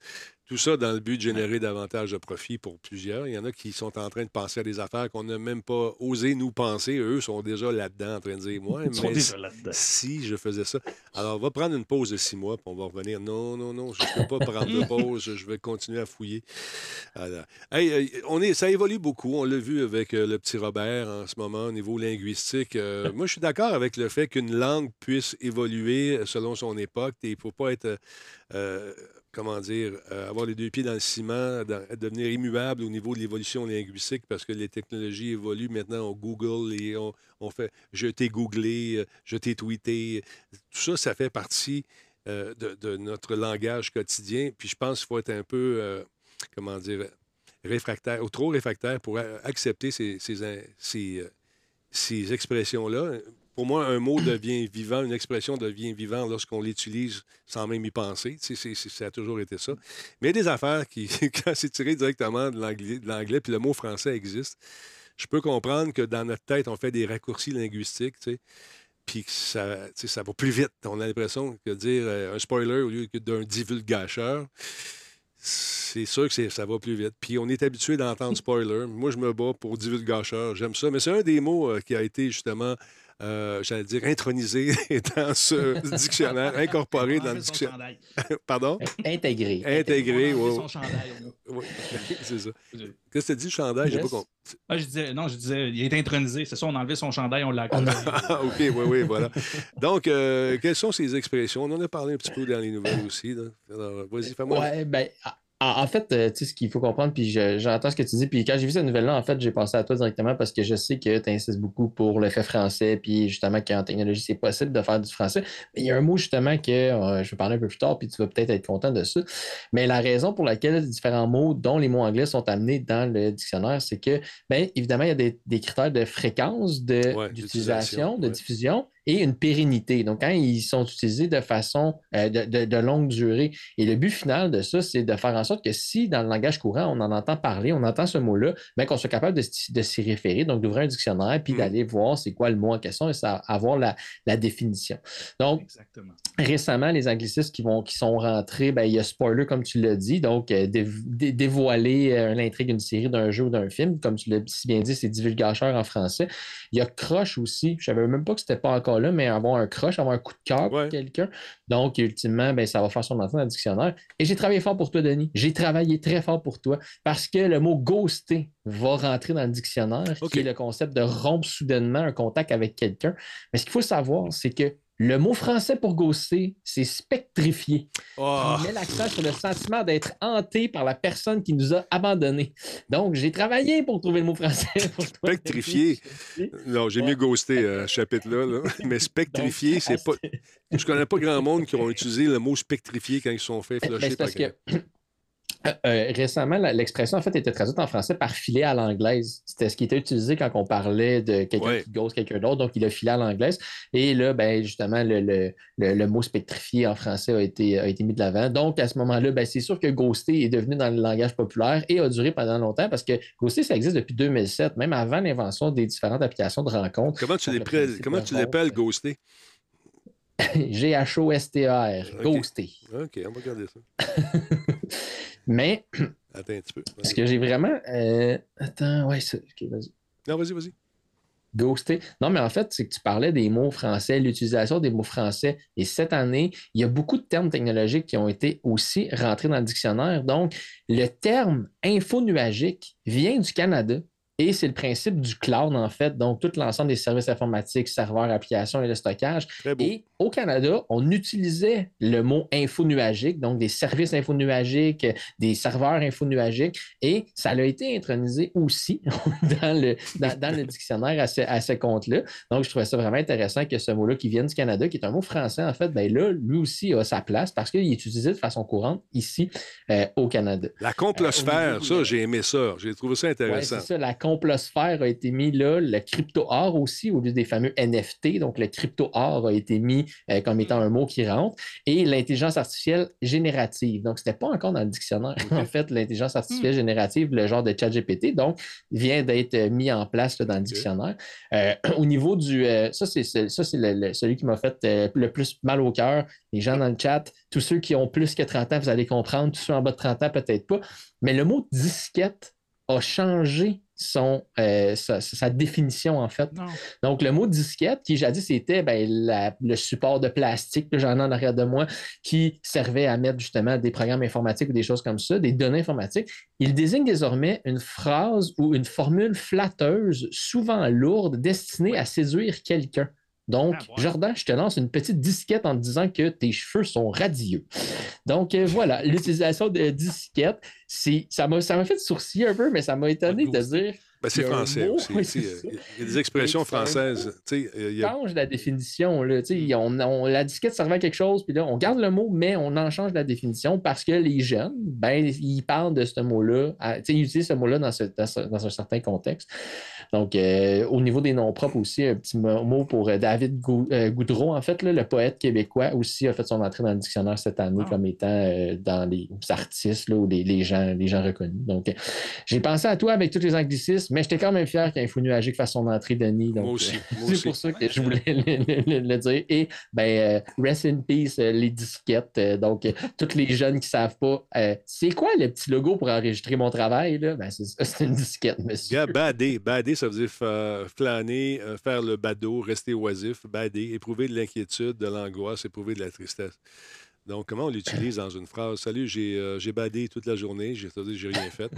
Tout ça dans le but de générer davantage de profit pour plusieurs. Il y en a qui sont en train de penser à des affaires qu'on n'a même pas osé nous penser. Eux sont déjà là-dedans en train de dire Moi, Ils mais si je faisais ça. Alors, on va prendre une pause de six mois, puis on va revenir. Non, non, non, je ne peux pas prendre de pause. Je vais continuer à fouiller. Alors, hey, on est, ça évolue beaucoup. On l'a vu avec euh, le petit Robert en ce moment au niveau linguistique. Euh, moi, je suis d'accord avec le fait qu'une langue puisse évoluer selon son époque. Il ne faut pas être. euh, comment dire, euh, avoir les deux pieds dans le ciment, devenir immuable au niveau de l'évolution linguistique parce que les technologies évoluent. Maintenant, on Google et on, on fait je t'ai googlé, euh, je t'ai tweeté. Tout ça, ça fait partie euh, de, notre langage quotidien. Puis je pense qu'il faut être un peu, euh, comment dire, réfractaire ou trop réfractaire pour accepter ces, ces, euh, ces expressions-là. Pour moi, un mot devient vivant, une expression devient vivant lorsqu'on l'utilise sans même y penser. Tu sais, ça a toujours été ça. Mais il y a des affaires qui, quand c'est tiré directement de l'anglais, puis le mot français existe, je peux comprendre que dans notre tête, on fait des raccourcis linguistiques, tu sais, puis que ça, tu sais, ça va plus vite. On a l'impression que dire euh, un spoiler au lieu que d'un divulgacheur, c'est sûr que ça va plus vite. Puis on est habitué d'entendre spoiler. Moi, je me bats pour divulgacheur. J'aime ça. Mais c'est un des mots euh, qui a été justement, euh, j'allais dire, intronisé dans ce dictionnaire, incorporé dans le dictionnaire. Pardon? Intégré. Intégré, On a enlevé oui. son chandail, là. Oui, c'est ça. Qu'est-ce que tu dis, le chandail? J'ai Yes. pas compris. Ah, je disais, non, je disais, il est intronisé. C'est ça, on a enlevé son chandail, on l'a. Ah, OK, oui, oui, voilà. Donc, euh, quelles sont ces expressions? On en a parlé un petit peu dans les nouvelles aussi. là. Alors, vas-y, fais-moi. Ouais, ben, en, en fait, euh, tu sais, ce qu'il faut comprendre, puis je- j'entends ce que tu dis, puis quand j'ai vu cette nouvelle-là, en fait, j'ai pensé à toi directement parce que je sais que tu insistes beaucoup pour le fait français, puis justement qu'en technologie, c'est possible de faire du français. Mais il y a un mot justement que euh, je vais parler un peu plus tard, puis tu vas peut-être être content de ça. Mais la raison pour laquelle différents mots, dont les mots anglais, sont amenés dans le dictionnaire, c'est que, bien évidemment, il y a des, des critères de fréquence de- Ouais, d'utilisation, de ouais. diffusion et une pérennité. Donc, quand ils sont utilisés de façon euh, de, de- de longue durée. Et le but final de ça, c'est de faire en sorte que si dans le langage courant, on en entend parler, on entend ce mot-là, bien qu'on soit capable de, s'y- de s'y référer, donc d'ouvrir un dictionnaire puis d'aller voir c'est quoi le mot en question et ça, avoir la, la définition. Donc, Exactement. récemment, les anglicistes qui, vont, qui sont rentrés, ben, il y a spoiler, comme tu l'as dit, donc euh, dé- dé- dévoiler euh, l'intrigue d'une série, d'un jeu ou d'un film. Comme tu l'as si bien dit, c'est divulgateur en français. Il y a croche aussi. Je savais même pas que c'était pas encore là, mais avoir un croche, avoir un coup de cœur pour quelqu'un. Donc, ultimement, ben, ça va faire son entrée dans le dictionnaire. Et j'ai travaillé fort pour toi, Denis. J'ai travaillé très fort pour toi parce que le mot ghoster va rentrer dans le dictionnaire, qui est le concept de rompre soudainement un contact avec quelqu'un. Mais ce qu'il faut savoir, c'est que le mot français pour ghoster, c'est spectrifier. Oh. Il met l'accent sur le sentiment d'être hanté par la personne qui nous a abandonnés. Donc, j'ai travaillé pour trouver le mot français. pour toi. Spectrifié? Non, j'ai mieux ghosté euh, ce chapitre-là. là. Mais spectrifié, c'est pas. Je connais pas grand monde qui ont utilisé le mot spectrifié quand ils se sont fait Ben, flusher c'est par parce que Euh, récemment, la- l'expression en fait était traduite en français par filer à l'anglaise. C'était ce qui était utilisé quand on parlait de quelqu'un Ouais. qui ghost quelqu'un d'autre, donc il a filé à l'anglaise. Et là, ben, justement, le, le- le- le mot spectrifié en français a été, a été mis de l'avant. Donc, à ce moment-là, ben, c'est sûr que ghoster est devenu dans le langage populaire et a duré pendant longtemps parce que ghoster, ça existe depuis 2007, même avant l'invention des différentes applications de rencontres. Comment tu comment tu l'appelles, rencontre. ghosté? G-H-O-S-T-A-R, Ok. ghoster. OK, on va regarder ça. Mais Attends un petit peu. ce que j'ai vraiment. euh, Attends, ouais, ça. ok, vas-y. Non, vas-y, vas-y. Ghoster. Non, mais en fait, c'est que tu parlais des mots français, l'utilisation des mots français. Et cette année, il y a beaucoup de termes technologiques qui ont été aussi rentrés dans le dictionnaire. Donc, le terme infonuagique vient du Canada. Et c'est le principe du cloud, en fait. Donc, tout l'ensemble des services informatiques, serveurs, applications et le stockage. Et au Canada, on utilisait le mot infonuagique, donc des services infonuagiques, des serveurs infonuagiques, et ça a été intronisé aussi dans le, dans, dans le dictionnaire à ce, à ce compte-là. Donc, je trouvais ça vraiment intéressant que ce mot-là qui vienne du Canada, qui est un mot français, en fait, ben là, lui aussi a sa place parce qu'il est utilisé de façon courante ici euh, au Canada. La complosphère, Euh, ça, j'ai aimé ça. J'ai trouvé ça intéressant. c'est ça, la complosphère a été mis là, le crypto-art aussi, au lieu des fameux NFT. Donc, le crypto-art a été mis euh, comme étant un mot qui rentre. Et l'intelligence artificielle générative. Donc, ce n'était pas encore dans le dictionnaire. En fait, l'intelligence artificielle générative, le genre de chat GPT, donc, vient d'être euh, mis en place là, dans le dictionnaire. Euh, au niveau du. euh, ça, c'est celui qui m'a fait le plus mal au cœur. Les gens dans le chat, tous ceux qui ont plus que 30 ans, vous allez comprendre. Tous ceux en bas de 30 ans, peut-être pas. Mais le mot disquette a changé son, euh, sa, sa définition, en fait. Non. Donc, le mot disquette, qui jadis était ben, la- le support de plastique que j'en ai en arrière de moi, qui servait à mettre justement des programmes informatiques ou des choses comme ça, des données informatiques, il désigne désormais une phrase ou une formule flatteuse, souvent lourde, destinée à séduire quelqu'un. Donc, Ah, ouais. Jordan, je te lance une petite disquette en te disant que tes cheveux sont radieux. Donc, euh, voilà, l'utilisation de disquette, ça m'a fait sourciller un peu, mais ça m'a étonné de dire Ben, c'est français mot, aussi. Il y a des expressions françaises. il change la définition. Là. On, on- la disquette servait à quelque chose, puis là, on garde le mot, mais on en change la définition parce que les jeunes, ben, ils parlent de ce mot-là. Ils utilisent ce mot-là dans un certain contexte. Donc, euh, au niveau des noms propres aussi, un petit mo- mot pour euh, David Gou- euh, Goudreau, en fait, là, le poète québécois, aussi a fait son entrée dans le dictionnaire cette année Ah. comme étant euh, dans les artistes là, ou les, les gens, les gens reconnus. Donc, euh, j'ai pensé à toi avec tous les anglicismes, mais j'étais quand même fier qu'Info Nuagique fasse son entrée, Denis. Donc, Moi aussi, euh, c'est pour ça que je voulais le, le- le dire. Et, ben, euh, rest in peace, euh, les disquettes. Euh, donc, euh, tous les jeunes qui ne savent pas, euh, c'est quoi le petit logo pour enregistrer mon travail? Là? Ben, c'est ça, c'est une disquette, monsieur. Gars, bader. Bader, ça veut dire flâner, euh, faire le badaud, rester oisif, bader, éprouver de l'inquiétude, de l'angoisse, éprouver de la tristesse. Donc, comment on l'utilise dans une phrase? Salut, j'ai euh, j'ai badé toute la journée, j'ai c'est-à-dire que j'ai rien fait.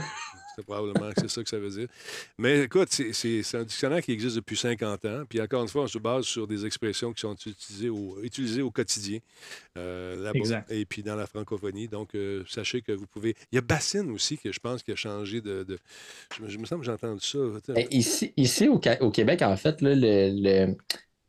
C'est probablement que c'est ça que ça veut dire. Mais écoute, c'est- un dictionnaire qui existe depuis 50 ans. Puis encore une fois, on se base sur des expressions qui sont utilisées au, utilisées au quotidien euh, là-bas Exact. et puis dans la francophonie. Donc, euh, sachez que vous pouvez. Il y a Bassine aussi, que je pense qui a changé de. de- Je, me- je me sens que j'ai entendu ça. Ben, ici, ici au, au Québec, en fait, là, le, le-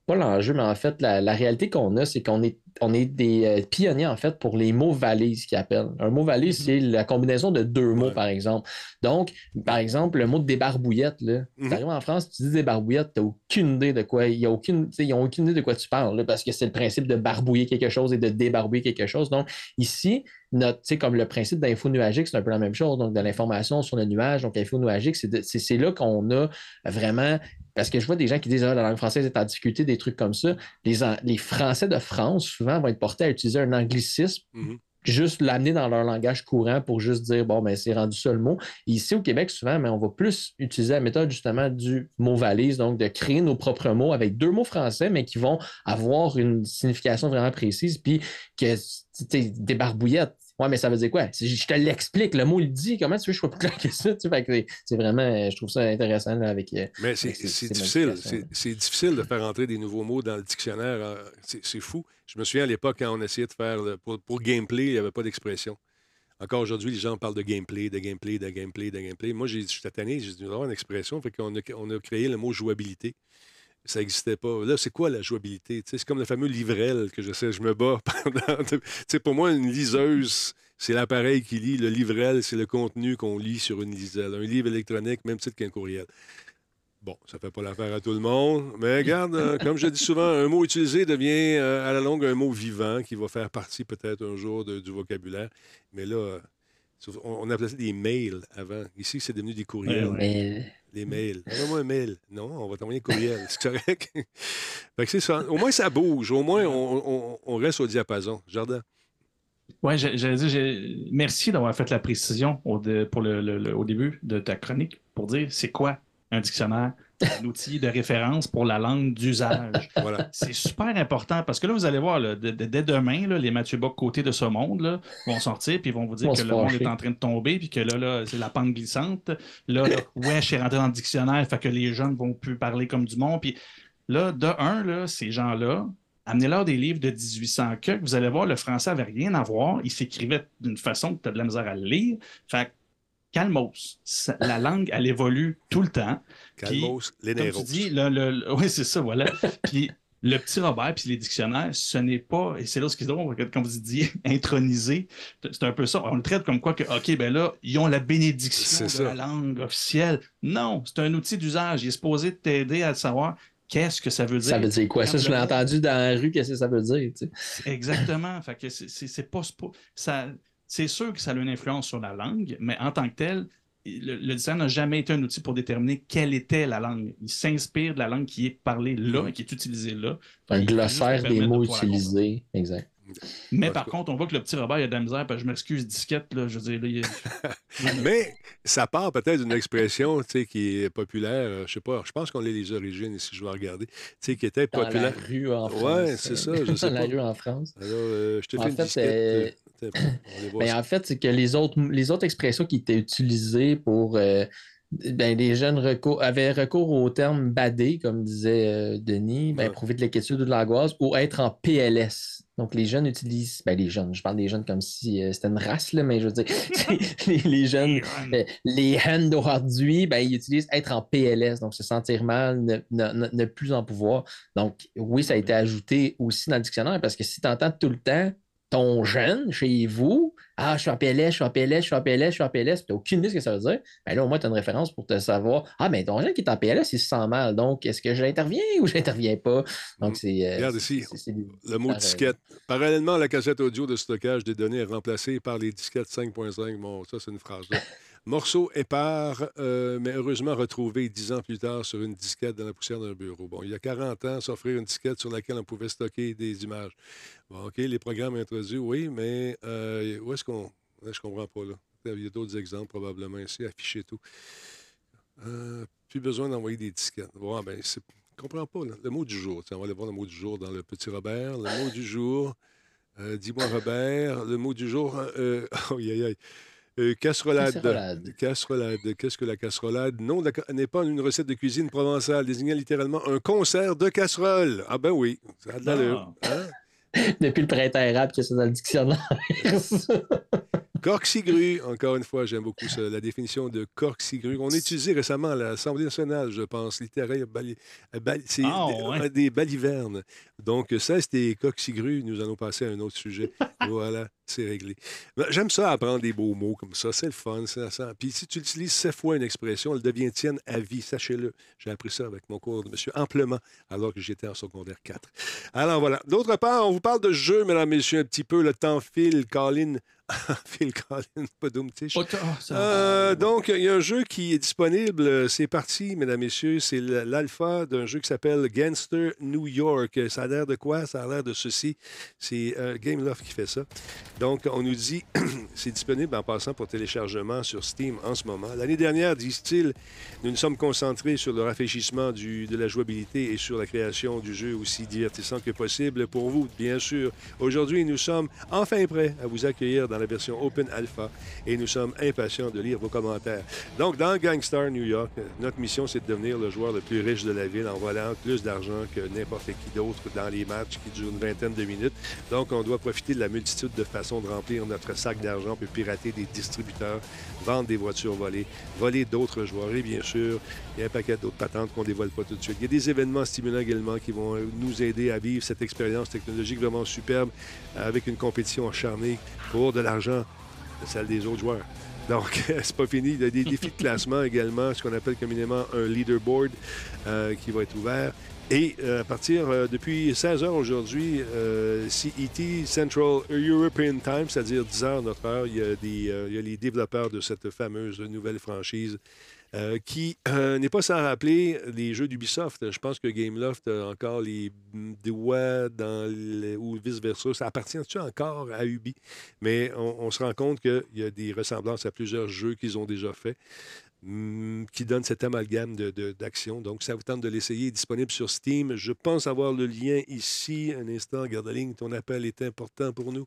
pas l'enjeu, mais en fait, la, la réalité qu'on a, c'est qu'on est, on est des euh, pionniers, en fait, pour les mots valises qu'ils appellent. Un mot valise, c'est la combinaison de deux mots, Ouais. par exemple. Donc, par exemple, le mot de débarbouillette, là, Mhm. arrives en France, tu dis débarbouillette, tu n'as aucune idée de quoi, y a aucune, ils n'ont aucune idée de quoi tu parles, là, parce que c'est le principe de barbouiller quelque chose et de débarbouiller quelque chose. Donc, ici, notre, comme le principe d'info nuagique, c'est un peu la même chose. Donc, de l'information sur le nuage. Donc, info nuagique, c'est là qu'on a vraiment. Parce que je vois des gens qui disent ah, la langue française est en difficulté, des trucs comme ça. Les, les Français de France, souvent, vont être portés à utiliser un anglicisme. Mhm. Juste l'amener dans leur langage courant pour juste dire, bon, ben, c'est rendu ça le mot. Et ici, au Québec, souvent, mais on va plus utiliser la méthode justement du mot valise, donc de créer nos propres mots avec deux mots français, mais qui vont avoir une signification vraiment précise. Puis que, sais, des barbouillettes. Ouais, mais ça veut dire quoi? Je te l'explique, le mot le dit. Comment tu veux que je sois plus clair que ça? Tu sais, c'est- vraiment, je trouve ça intéressant là, avec. euh, Mais c'est difficile. C'est difficile de faire entrer des nouveaux mots dans le dictionnaire. euh, C'est fou. Je me souviens à l'époque, quand on essayait de faire. le- pour, pour gameplay, il n'y avait pas d'expression. Encore aujourd'hui, les gens parlent de gameplay, de gameplay, de gameplay, de gameplay. Moi, j'ai- cette année, j'ai dû avoir une expression. Fait qu'on a, on a créé le mot jouabilité. Ça n'existait pas. Là, c'est quoi la jouabilité? C'est comme le fameux livrel que je sais, je me bats pendant. Pour moi, une liseuse, c'est l'appareil qui lit. Le livrel, c'est le contenu qu'on lit sur une liselle. Un livre électronique, même titre qu'un courriel. Bon, ça fait pas l'affaire à tout le monde, mais regarde, euh, comme je dis souvent, un mot utilisé devient euh, à la longue un mot vivant qui va faire partie peut-être un jour de- du vocabulaire. Mais là, on, appelait ça des mails avant. Ici, c'est devenu des courriels. Mais Des mails. Envoie-moi un mail. Non, on va t'envoyer un courriel. C'est correct. fait que c'est ça. Au moins, ça bouge. Au moins, on, on- on reste au diapason. Jardin. Oui, j'allais dire, merci d'avoir fait la précision au, de- pour le, le- le- au début de ta chronique pour dire c'est quoi un dictionnaire, un outil de référence pour la langue d'usage. Voilà. C'est super important parce que là, vous allez voir, là, de- de- dès demain, là, les Mathieu Bock côté de ce monde là, vont sortir puis ils vont vous dire que le monde est en train de tomber puis que là, là c'est la pente glissante. Là, là ouais, je suis rentré dans le dictionnaire, fait que les jeunes vont plus parler comme du monde. Puis là, de un, là, ces gens-là, amenez-leur des livres de 1800 que vous allez voir, le français n'avait rien à voir. Il s'écrivait d'une façon que tu as de la misère à le lire. Fait que, calmos. Ça- La langue, elle évolue tout le temps. Puis, Calmos, les comme tu dis, le, le- le- oui, c'est ça, voilà. puis le petit Robert, puis les dictionnaires, ce n'est pas, et c'est là ce qui est drôle, comme vous dites, intronisé. C'est un peu ça. On le traite comme quoi que, OK, ben là, ils ont la bénédiction de la langue officielle. Non, c'est un outil d'usage. Il est supposé t'aider à savoir qu'est-ce que ça veut dire. ça veut dire quoi? Ça, je l'ai entendu dans la rue, qu'est-ce que ça veut dire? tu sais? Exactement. fait que c'est- pas, c'est pas- ça. C'est sûr que ça a une influence sur la langue, mais en tant que tel, le, le dictionnaire n'a jamais été un outil pour déterminer quelle était la langue. Il s'inspire de la langue qui est parlée là et qui est utilisée là. Un glossaire des de mots utilisés. Exact. Mais par contre, on voit que le petit Robert il a de la misère, parce que je m'excuse, disquette, là, je veux dire, là, il- Mais ça part peut-être d'une expression tu sais, qui est populaire. euh, Je sais pas, je pense qu'on a les origines ici, je vais regarder. Tu sais, qui était Dans populaire. la rue en France. Ouais, c'est ça, je sais Dans la pas. rue en France. Alors, euh, je te En fais une fait, disquette. euh, euh, les voit Ben, ça. en fait, c'est que les autres, les autres expressions qui étaient utilisées pour. euh, ben, les jeunes recours, avaient recours au terme bader, comme disait euh, Denis, ben, Ouais. éprouver de l'inquiétude ou de l'angoisse, ou être en PLS. Donc, les jeunes utilisent. Ben, les jeunes, je parle des jeunes comme si euh, c'était une race, là, mais je veux dire, les, les jeunes, euh, les jeunes d'aujourd'hui, ben, ils utilisent être en PLS, donc se sentir mal, ne- ne- ne plus en pouvoir. Donc, oui, ça a été ajouté aussi dans le dictionnaire parce que si tu entends tout le temps ton jeune chez vous, ah, je suis en PLS, je suis en PLS, je suis en PLS, je suis en PLS, tu n'as aucune idée de ce que ça veut dire, ben là, au moins, tu as une référence pour te savoir, ah, mais ton jeune qui est en PLS, il se sent mal, donc est-ce que j'interviens ou j'interviens pas? Donc, c'est. euh, Mm. Regarde ici, c'est- Le mot disquette. Parallèlement la cassette audio de stockage des données est remplacée par les disquettes 5.5. Bon, ça, c'est une phrase. Morceau épars, euh, mais heureusement retrouvé dix ans plus tard sur une disquette dans la poussière d'un bureau. Bon, il y a 40 ans, s'offrir une disquette sur laquelle on pouvait stocker des images. Bon, OK, les programmes introduits, oui, mais euh, où est-ce qu'on. Je comprends pas, là. Il y a d'autres exemples, probablement, ici, afficher tout. Euh, plus besoin d'envoyer des disquettes. Bon, ben, c'est. Je comprends pas, là. Le mot du jour. Tiens, on va aller voir le mot du jour dans le petit Robert. Le mot du jour. Dis-moi, Robert. Le mot du jour. Aïe, aïe, aïe. Euh, casserolade. Casserolade. Casserolade. Qu'est-ce que la casserolade? Non, n'est pas une recette de cuisine provençale, désignant littéralement un concert de casseroles. Ah ben oui, ça a de l'allure. Hein? Depuis le printemps arabe que c'est dans le dictionnaire. Corxigru, encore une fois, j'aime beaucoup ça, la définition de corxigru. On a utilisé récemment à l'Assemblée nationale, je pense, littéraire, bali- euh, bali- c'est Ah, des, ouais. euh, des balivernes. Donc, ça, c'était corxigru. Nous allons passer à un autre sujet. voilà, c'est réglé. Ben, J'aime ça, apprendre des beaux mots comme ça. C'est le fun. ça- ça. Puis si tu utilises sept fois une expression, elle devient tienne à vie, sachez-le. J'ai appris ça avec mon cours de monsieur Amplement, alors que j'étais en secondaire 4. Alors voilà. D'autre part, on vous parle de jeu, mesdames, messieurs, un petit peu. Le temps file, Colin. Phil Collins, pas. Oh, ça- Euh, donc, il y a un jeu qui est disponible. C'est parti, mesdames, messieurs. C'est l'alpha d'un jeu qui s'appelle Gangster New York. Ça a l'air de quoi? Ça a l'air de ceci. C'est euh, Gameloft qui fait ça. Donc, on nous dit, c'est disponible en passant pour téléchargement sur Steam en ce moment. L'année dernière, disent-ils, nous nous sommes concentrés sur le rafraîchissement du, de la jouabilité et sur la création du jeu aussi divertissant que possible pour vous, bien sûr. Aujourd'hui, nous sommes enfin prêts à vous accueillir dans la version Open Alpha et nous sommes impatients de lire vos commentaires. Donc, dans Gangstar New York, notre mission, c'est de devenir le joueur le plus riche de la ville en volant plus d'argent que n'importe qui d'autre dans les matchs qui durent une vingtaine de minutes. Donc, on doit profiter de la multitude de façons de remplir notre sac d'argent, puis pirater des distributeurs, vendre des voitures volées, voler d'autres joueurs et bien sûr, il y a un paquet d'autres patentes qu'on ne dévoile pas tout de suite. Il y a des événements stimulants également qui vont euh, nous aider à vivre cette expérience technologique vraiment superbe avec une compétition acharnée pour de l'argent la salle des autres joueurs. Donc, c'est pas fini. Il y a des défis de classement également, ce qu'on appelle communément un leaderboard euh, qui va être ouvert. Et euh, à partir, euh, depuis 16 heures aujourd'hui, euh, CET, Central European Time, c'est-à-dire 10 heures notre heure, il y, a des, euh, il y a les développeurs de cette fameuse nouvelle franchise qui n'est pas sans rappeler les jeux d'Ubisoft. Je pense que Gameloft a encore les doigts ou vice-versa. Ça appartient-tu encore à Ubi? Mais on, se rend compte qu'il y a des ressemblances à plusieurs jeux qu'ils ont déjà faits qui donnent cet amalgame de- de- d'action. Donc, ça vous tente de l'essayer. Disponible sur Steam. Je pense avoir le lien ici. Un instant, garde la ligne. Ton appel est important pour nous.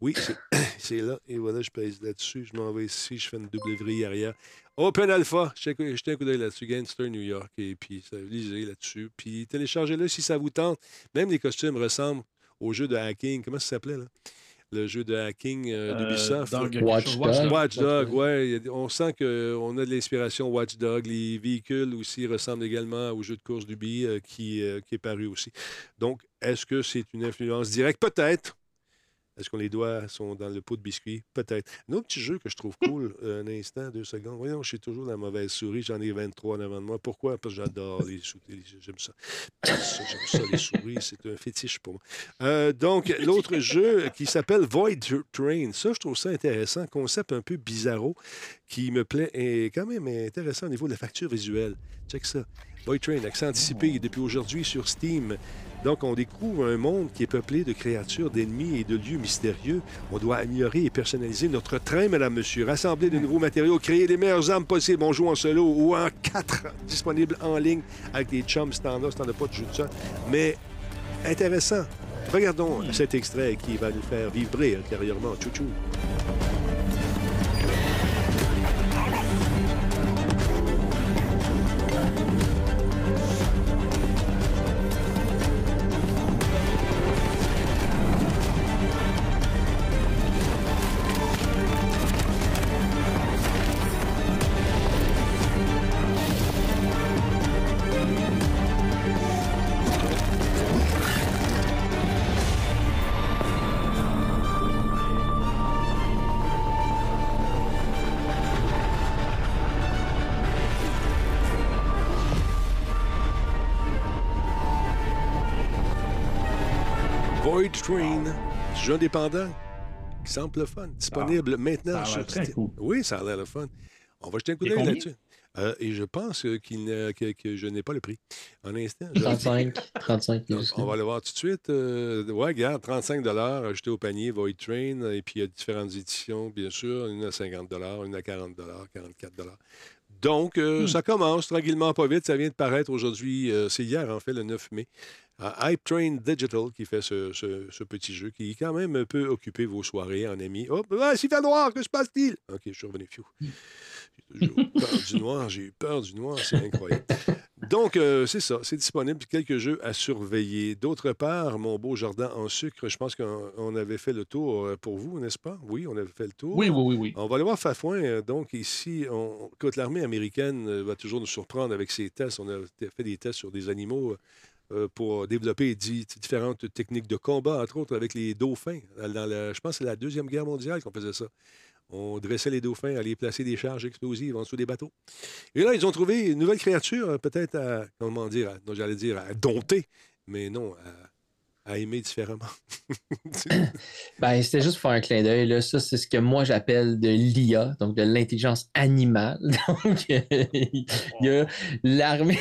Oui, c'est- là. Et voilà, je pèse là-dessus. Je m'en vais ici. Je fais une double vrille arrière. Open Alpha, jetez un coup d'œil là-dessus, Gangster New York, et puis lisez là-dessus, puis téléchargez-le si ça vous tente. Même les costumes ressemblent au jeu de hacking. Comment ça s'appelait, là? Le jeu de hacking euh, Euh, d'Ubisoft. Quelque Watch. Watch. Watch Dog, Watch Dog. ouais. On sent qu'on a de l'inspiration Watch Dog. Les véhicules aussi ressemblent également au jeu de course d'Ubi euh, qui, euh, qui est paru aussi. Donc, est-ce que c'est une influence directe? Peut-être. Est-ce que les doigts sont dans le pot de biscuit? Peut-être. Un autre petit jeu que je trouve cool, euh, un instant, deux secondes. Voyons, je suis toujours la mauvaise souris. J'en ai 23 en avant de moi. Pourquoi? Parce que j'adore les souris. J'aime ça. Ça, J'aime ça, les souris. C'est un fétiche pour moi. Euh, donc, l'autre jeu qui s'appelle Void Train. Ça, je trouve ça intéressant. Concept un peu bizarro qui me plaît et quand même intéressant au niveau de la facture visuelle. Check ça. Void Train, accent anticipé depuis aujourd'hui sur Steam. Donc, on découvre un monde qui est peuplé de créatures, d'ennemis et de lieux mystérieux. On doit améliorer et personnaliser notre train, madame, monsieur. Rassembler de nouveaux matériaux, créer les meilleures armes possibles. On joue en solo ou en quatre, disponible en ligne avec des chums standards si t'en as pas de jeu de ça. Mais intéressant. Regardons cet extrait qui va nous faire vibrer intérieurement. Chouchou. Indépendant qui semble le fun. Disponible maintenant ça a sur l'air très Steam. cool. Oui, ça a l'air le fun. On va jeter un coup d'œil là-dessus. Euh, et je pense qu'il que, que je n'ai pas le prix. Un instant. je- 35, 35. il y a juste On va le voir tout de suite. Euh, ouais, regarde, 35 ajouté au panier Void Train. Et puis, il y a différentes éditions, bien sûr. Une à 50 une à 40 44 Donc, euh, Hmm. ça commence tranquillement, pas vite. Ça vient de paraître aujourd'hui. euh, C'est hier, en fait, le 9 mai. À Hype Train Digital qui fait ce, ce- ce petit jeu qui, quand même, peut occuper vos soirées en amis. Hop, ah, s'il fait noir, que se passe-t-il? OK, je suis revenu. J'ai toujours peur du noir. J'ai eu peur du noir. C'est incroyable. Donc, euh, c'est ça. C'est disponible. Quelques jeux à surveiller. D'autre part, mon beau jardin en sucre, je pense qu'on on avait fait le tour euh, pour vous, n'est-ce pas? Oui, on avait fait le tour. Oui, oui, oui, oui. On va aller voir Fafouin. euh, Donc, ici, on... écoute, l'armée américaine va toujours nous surprendre avec ses tests. On a fait des tests sur des animaux pour développer di- différentes techniques de combat, entre autres avec les dauphins. Dans la- je pense que c'est la Deuxième Guerre mondiale qu'on faisait ça. On dressait les dauphins, aller placer des charges explosives en dessous des bateaux. Et là, ils ont trouvé une nouvelle créature, euh, peut-être comment dire, j'allais dire à dompter, mais non, à, à aimer différemment. Ben, c'était juste pour faire un clin d'œil. Ça, c'est ce que moi j'appelle de l'IA, donc de l'intelligence animale. Donc, il y a l'armée.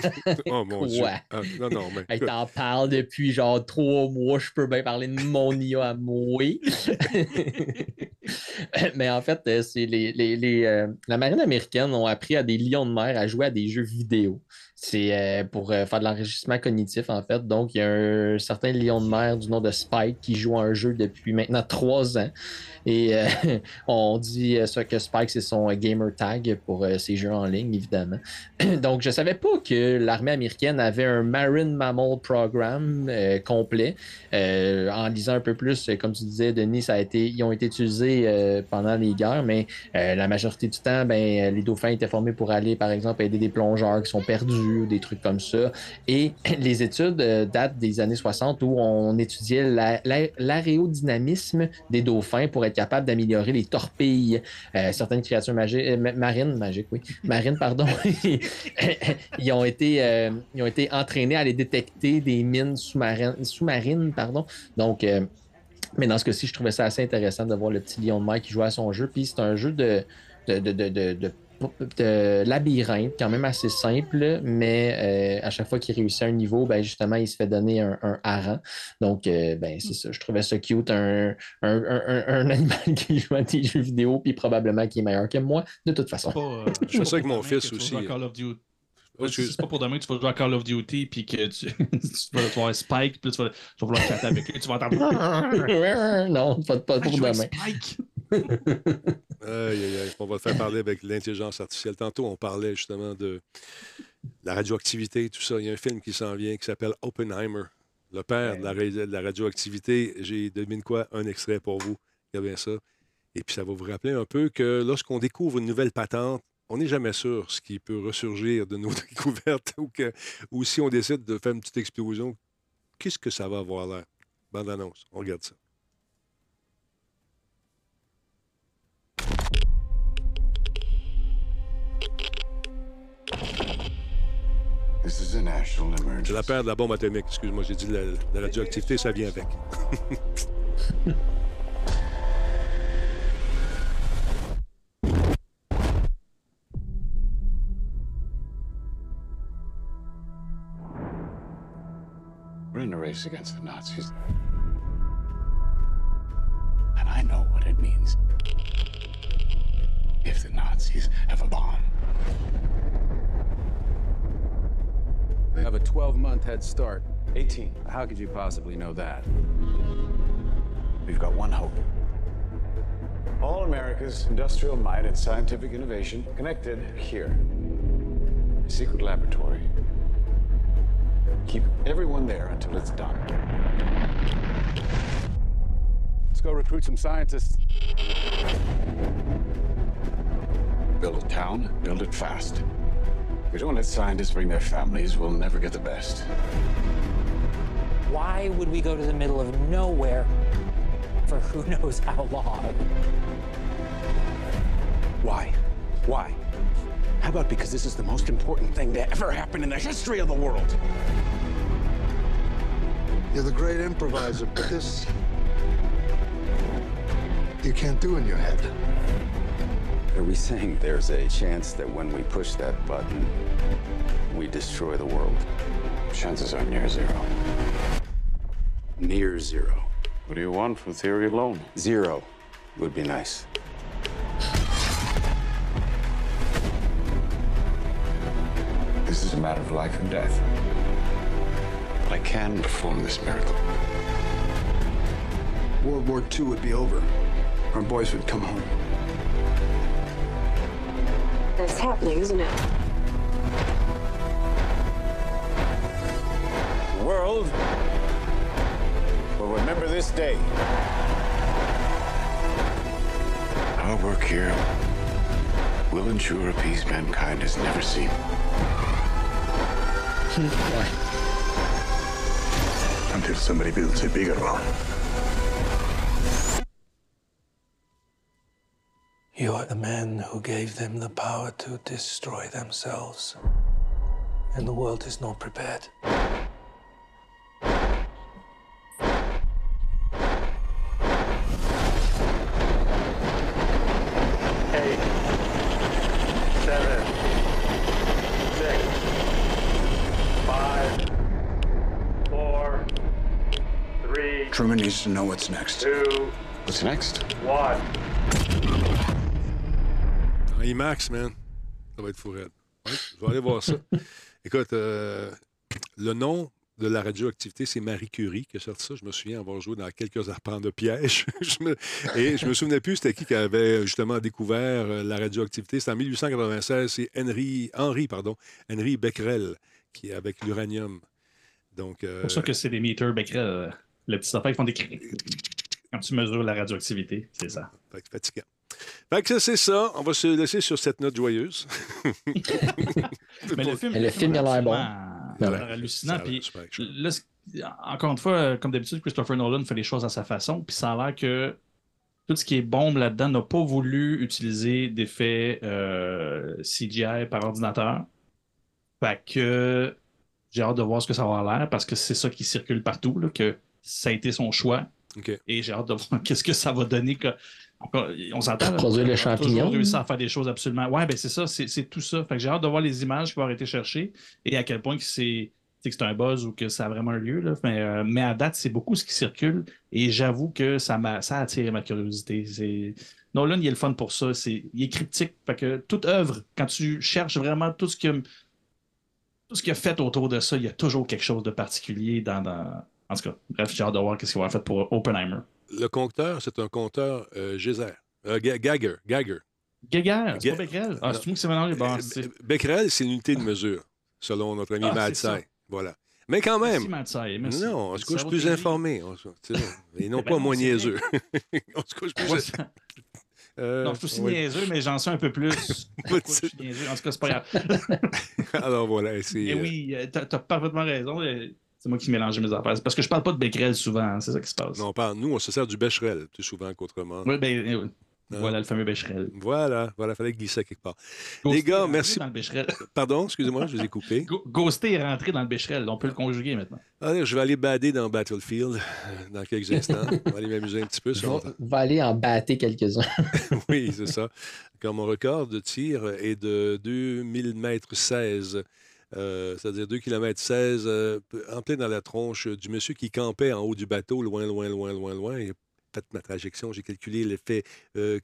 oh mon Dieu. Ah, non, non, mais. Hey, T'en parles depuis genre trois mois, je peux bien parler de mon IA à moi. Mais en fait, euh, c'est les, les- les, euh, la marine américaine ont appris à des lions de mer à jouer à des jeux vidéo. C'est euh, pour faire de l'enregistrement cognitif, en fait. Donc, il y a un certain lion de mer du nom de Spike qui joue à un jeu depuis maintenant trois ans. Et on dit ça que Spike, c'est son gamer tag pour ses jeux en ligne, évidemment. Donc, je savais pas que l'armée américaine avait un Marine Mammal Program complet. En lisant un peu plus, comme tu disais, Denis, ça a été, ils ont été utilisés euh, pendant les guerres, mais euh, la majorité du temps, ben, les dauphins étaient formés pour aller, par exemple, aider des plongeurs qui sont perdus ou des trucs comme ça. Et les études euh, datent des années 60 où on étudiait la- la- l'aérodynamisme des dauphins pour être capable d'améliorer les torpilles. Euh, certaines créatures magi- euh, ma- marines, magiques, oui, marines, pardon, ils, ont été, euh, ils ont été entraînés à aller détecter des mines sous-marines, sous-marines pardon. Donc, euh, mais dans ce cas-ci, je trouvais ça assez intéressant de voir le petit lion de mer qui jouait à son jeu. Puis c'est un jeu de, de, de, de, de- de- de labyrinthe, quand même assez simple, mais euh, à chaque fois qu'il réussit un niveau, ben justement, il se fait donner un, un hareng. Donc, euh, ben, c'est ça. Je trouvais ça cute, un, un, un- animal qui joue à des jeux vidéo, puis probablement qui est meilleur que moi, de toute façon. Pas, euh, Je fais ça avec mon fils aussi. jouer à Call of Duty. Oh, C'est pas pour demain que tu vas jouer à Call of Duty puis que tu, tu vas, avoir Spike puis tu vas, tu vas vouloir chatter avec lui. Tu vas entendre. non, pas, pas pour demain. Spike. Aïe, aïe, aïe. On va le faire parler avec l'intelligence artificielle. Tantôt, on parlait justement de la radioactivité, tout ça. Il y a un film qui s'en vient qui s'appelle Oppenheimer. Le père de la, ré- de la radioactivité. J'ai, devine quoi, un extrait pour vous. Regardez bien ça. Et puis, ça va vous rappeler un peu que lorsqu'on découvre une nouvelle patente, on n'est jamais sûr ce qui peut ressurgir de nos découvertes ou, que, ou si on décide de faire une petite explosion, qu'est-ce que ça va avoir l'air? Bande annonce. On regarde ça. C'est la paire de la bombe atomique. Excuse-moi, j'ai dit la, la radioactivité, ça vient avec. We're in a race against the Nazis. And I know what it means. If the Nazis have a bomb. We have a 12 month head start. 18. How could you possibly know that? We've got one hope. All America's industrial might and scientific innovation connected here. A secret laboratory. Keep everyone there until it's done. Let's go recruit some scientists. Build a town, build it fast. If we don't let scientists bring their families, we'll never get the best. Why would we go to the middle of nowhere for who knows how long? Why? Why? How about because this is the most important thing to ever happen in the history of the world? You're the great improviser, but this you can't do in your head. Are we saying there's a chance that when we push that button, we destroy the world? Chances are near zero. Near zero. What do you want from theory alone? Zero would be nice. Matter of life and death. But I can perform this miracle. World War II would be over. Our boys would come home. That's happening, isn't it? The world will remember this day. Our work here will ensure a peace mankind has never seen. Until somebody builds a bigger one. You are the man who gave them the power to destroy themselves. And the world is not prepared. To know what's next. two, What's next? one. En IMAX, man. Ça va être fou raide. Ouais, je vais aller voir ça. Écoute, euh, le nom de la radioactivité, c'est Marie Curie qui a sorti ça. Je me souviens avoir joué dans quelques arpents de piège. Je me- Et je me souvenais plus c'était qui qui avait justement découvert euh, la radioactivité. C'est en 1896. C'est Henry, Henry, pardon, Henry Becquerel qui est avec l'uranium. Donc, euh, C'est pour ça que c'est des meters Becquerel. Euh, Les petits affaires qui font des cris. Quand tu mesures la radioactivité, c'est ça. Fait que fatigant. Fait que c'est ça. On va se laisser sur cette note joyeuse. Mais le film, le film, a l'air bon. Il a Ouais. l'air hallucinant. Puis là, encore une fois, comme d'habitude, Christopher Nolan fait les choses à sa façon. Puis ça a l'air que tout ce qui est bombe là-dedans n'a pas voulu utiliser d'effets euh, CGI par ordinateur. Fait que j'ai hâte de voir ce que ça va avoir l'air parce que c'est ça qui circule partout, là, que ça a été son choix. Et j'ai hâte de voir qu'est-ce que ça va donner. que- on s'entend. Produire le on a champignon. toujours réussi à faire des choses absolument. Ouais, ben c'est ça, c'est c'est tout ça. Fait que j'ai hâte de voir les images qui vont avoir été cherchées et à quel point que c'est que c'est un buzz ou que ça a vraiment un lieu. Là. Mais, euh, mais à date, c'est beaucoup ce qui circule et j'avoue que ça, m'a ça a attiré ma curiosité. C'est- Nolan, il est le fun pour ça. C'est... Il est cryptique. Fait que toute œuvre, quand tu cherches vraiment tout ce que tout ce qu'il a fait autour de ça, il y a toujours quelque chose de particulier dans. dans... En tout cas, bref, j'ai hâte de voir ce qu'il va faire pour Oppenheimer. Le compteur, c'est un compteur euh, Geyser. Euh, Gagger. Gagger. Geiger, c'est pas Becquerel. Ah, c'est moi qui s'est mélangé. Bon, c'est... Euh, Becquerel, c'est une unité de mesure, selon notre ami Ah, Mad c'est ça. Sai. Voilà. Mais quand même. Merci, Mad Sai, merci. Non, on se couche plus informé. Et non Ben pas moins c'est niaiseux. on se couche plus. Euh, non, je suis aussi niaiseux, mais j'en sais un peu plus. Pourquoi je suis niaiseux? En tout cas, c'est pas grave. Alors voilà, c'est. Mais euh, oui, euh, t'as, t'as parfaitement raison. C'est moi qui mélangeais mes affaires. Parce que je parle pas de Becquerel souvent, hein, c'est ça qui se passe. Non, on parle, nous, on se sert du Becherel plus souvent qu'autrement. Oui, ben, euh, Hein? voilà le fameux Becherel. Voilà, voilà, fallait glisser quelque part. Ghosté Les gars, est merci. Dans le Becherel. Pardon, excusez-moi, je vous ai coupé. Ghosté est rentré dans le Becherel. On peut le conjuguer maintenant. Allez, je vais aller bader dans Battlefield euh, dans quelques instants. On va aller m'amuser un petit peu. Vais, va aller en battre quelques-uns. oui, c'est ça. Quand mon record de tir est de 2000 mètres 16, euh, c'est-à-dire 2 km 16, euh, en plein dans la tronche du monsieur qui campait en haut du bateau, loin, loin, loin, loin, loin. J'ai fait ma trajection, j'ai calculé l'effet euh,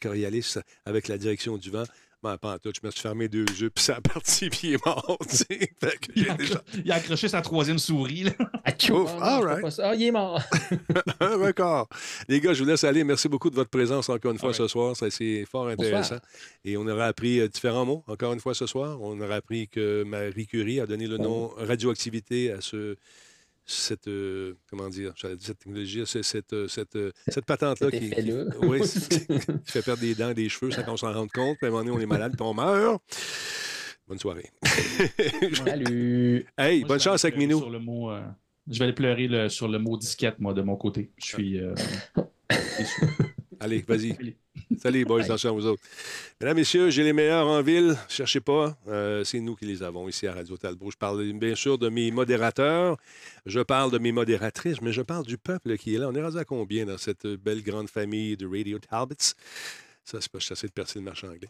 avec la direction du vent. Ben, pas en tout, je me suis fermé deux yeux, puis ça a parti, puis il est mort. Fait que Il a, déjà il a accroché sa troisième souris. Là. Ouf, Ah, all right. Ah, il est mort. un record. Les gars, je vous laisse aller. Merci beaucoup de votre présence encore une fois ce soir. Ça, C'est fort intéressant. Et on aura appris euh, différents mots encore une fois ce soir. On aura appris que Marie Curie a donné le nom radioactivité à ce. Cette, euh, comment dire, cette technologie, cette, euh, cette, euh, cette patente-là Cet qui, qui- effet-là. oui, qui fait perdre des dents et des cheveux sans qu'on s'en rende compte. Puis à un moment donné, on est malade puis on meurt. Bonne soirée. Salut. Hey, Moi, bonne chance avec Minou. sur le mot, euh, je vais aller pleurer le- sur le mot disquette, moi, de mon côté. Je suis. euh. Allez, vas-y. Salut, boys, attention à vous autres. Mesdames, Messieurs, j'ai les meilleurs en ville. Cherchez pas. Euh, c'est nous qui les avons ici à Radio Talbot. Je parle bien sûr de mes modérateurs. Je parle de mes modératrices, mais je parle du peuple qui est là. On est rendu à combien dans cette belle grande famille de Radio Talbots? Ça, c'est pas assez de percer le marché anglais.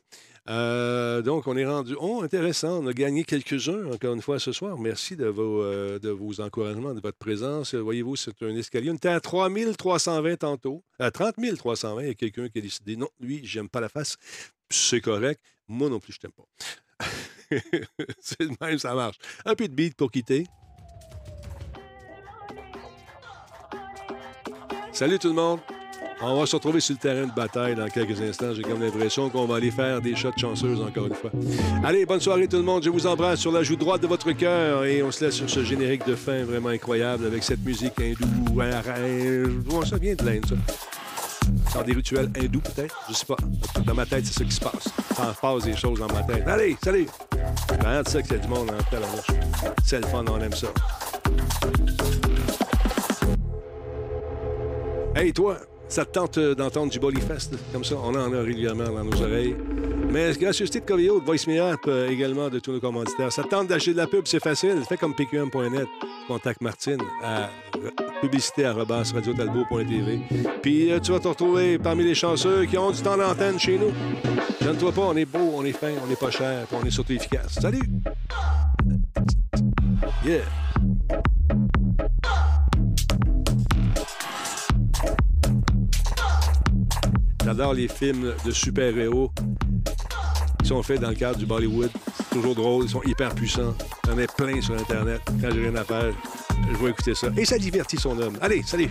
Euh, donc, on est rendu. Oh, intéressant. On a gagné quelques-uns, encore une fois, ce soir. Merci de vos, euh, de vos encouragements, de votre présence. Voyez-vous, c'est un escalier. On était à 3320 tantôt. À 30 320, il y a quelqu'un qui a décidé non, lui, j'aime pas la face. C'est correct. Moi non plus, je t'aime pas. c'est le même, ça marche. Un peu de beat pour quitter. Salut tout le monde. On va se retrouver sur le terrain de bataille dans quelques instants. J'ai comme l'impression qu'on va aller faire des shots chanceuses encore une fois. Allez, bonne soirée tout le monde. Je vous embrasse sur la joue droite de votre cœur et on se laisse sur ce générique de fin vraiment incroyable avec cette musique hindoue. Bon, ça vient de l'Inde, ça. Dans des rituels hindous, peut-être. Je sais pas. Dans ma tête, c'est ça qui se passe. Ça en passe des choses dans ma tête. Allez, salut! C'est vraiment de ça y a du monde en tabarnouche. C'est le fun, on aime ça. Hey, toi, ça te tente euh, d'entendre du Bollyfest? Comme ça, on en a régulièrement dans nos oreilles. Mais gracieuseté de Covio, de Voice Me Up, euh, également de tous nos commanditaires. Ça te tente d'acheter de la pub, c'est facile. Fais comme pqm.net. Contacte Martine à publicité.radiotalbo.tv. Puis euh, tu vas te retrouver parmi les chanceux qui ont du temps d'antenne chez nous. Donne-toi pas, on est beau, on est fin, on n'est pas cher, puis on est surtout efficace. Salut! Yeah! J'adore les films de super-héros qui sont faits dans le cadre du Bollywood. Toujours drôle, ils sont hyper puissants. J'en ai plein sur Internet. Quand j'ai rien à faire, je vais écouter ça. Et ça divertit son homme. Allez, salut!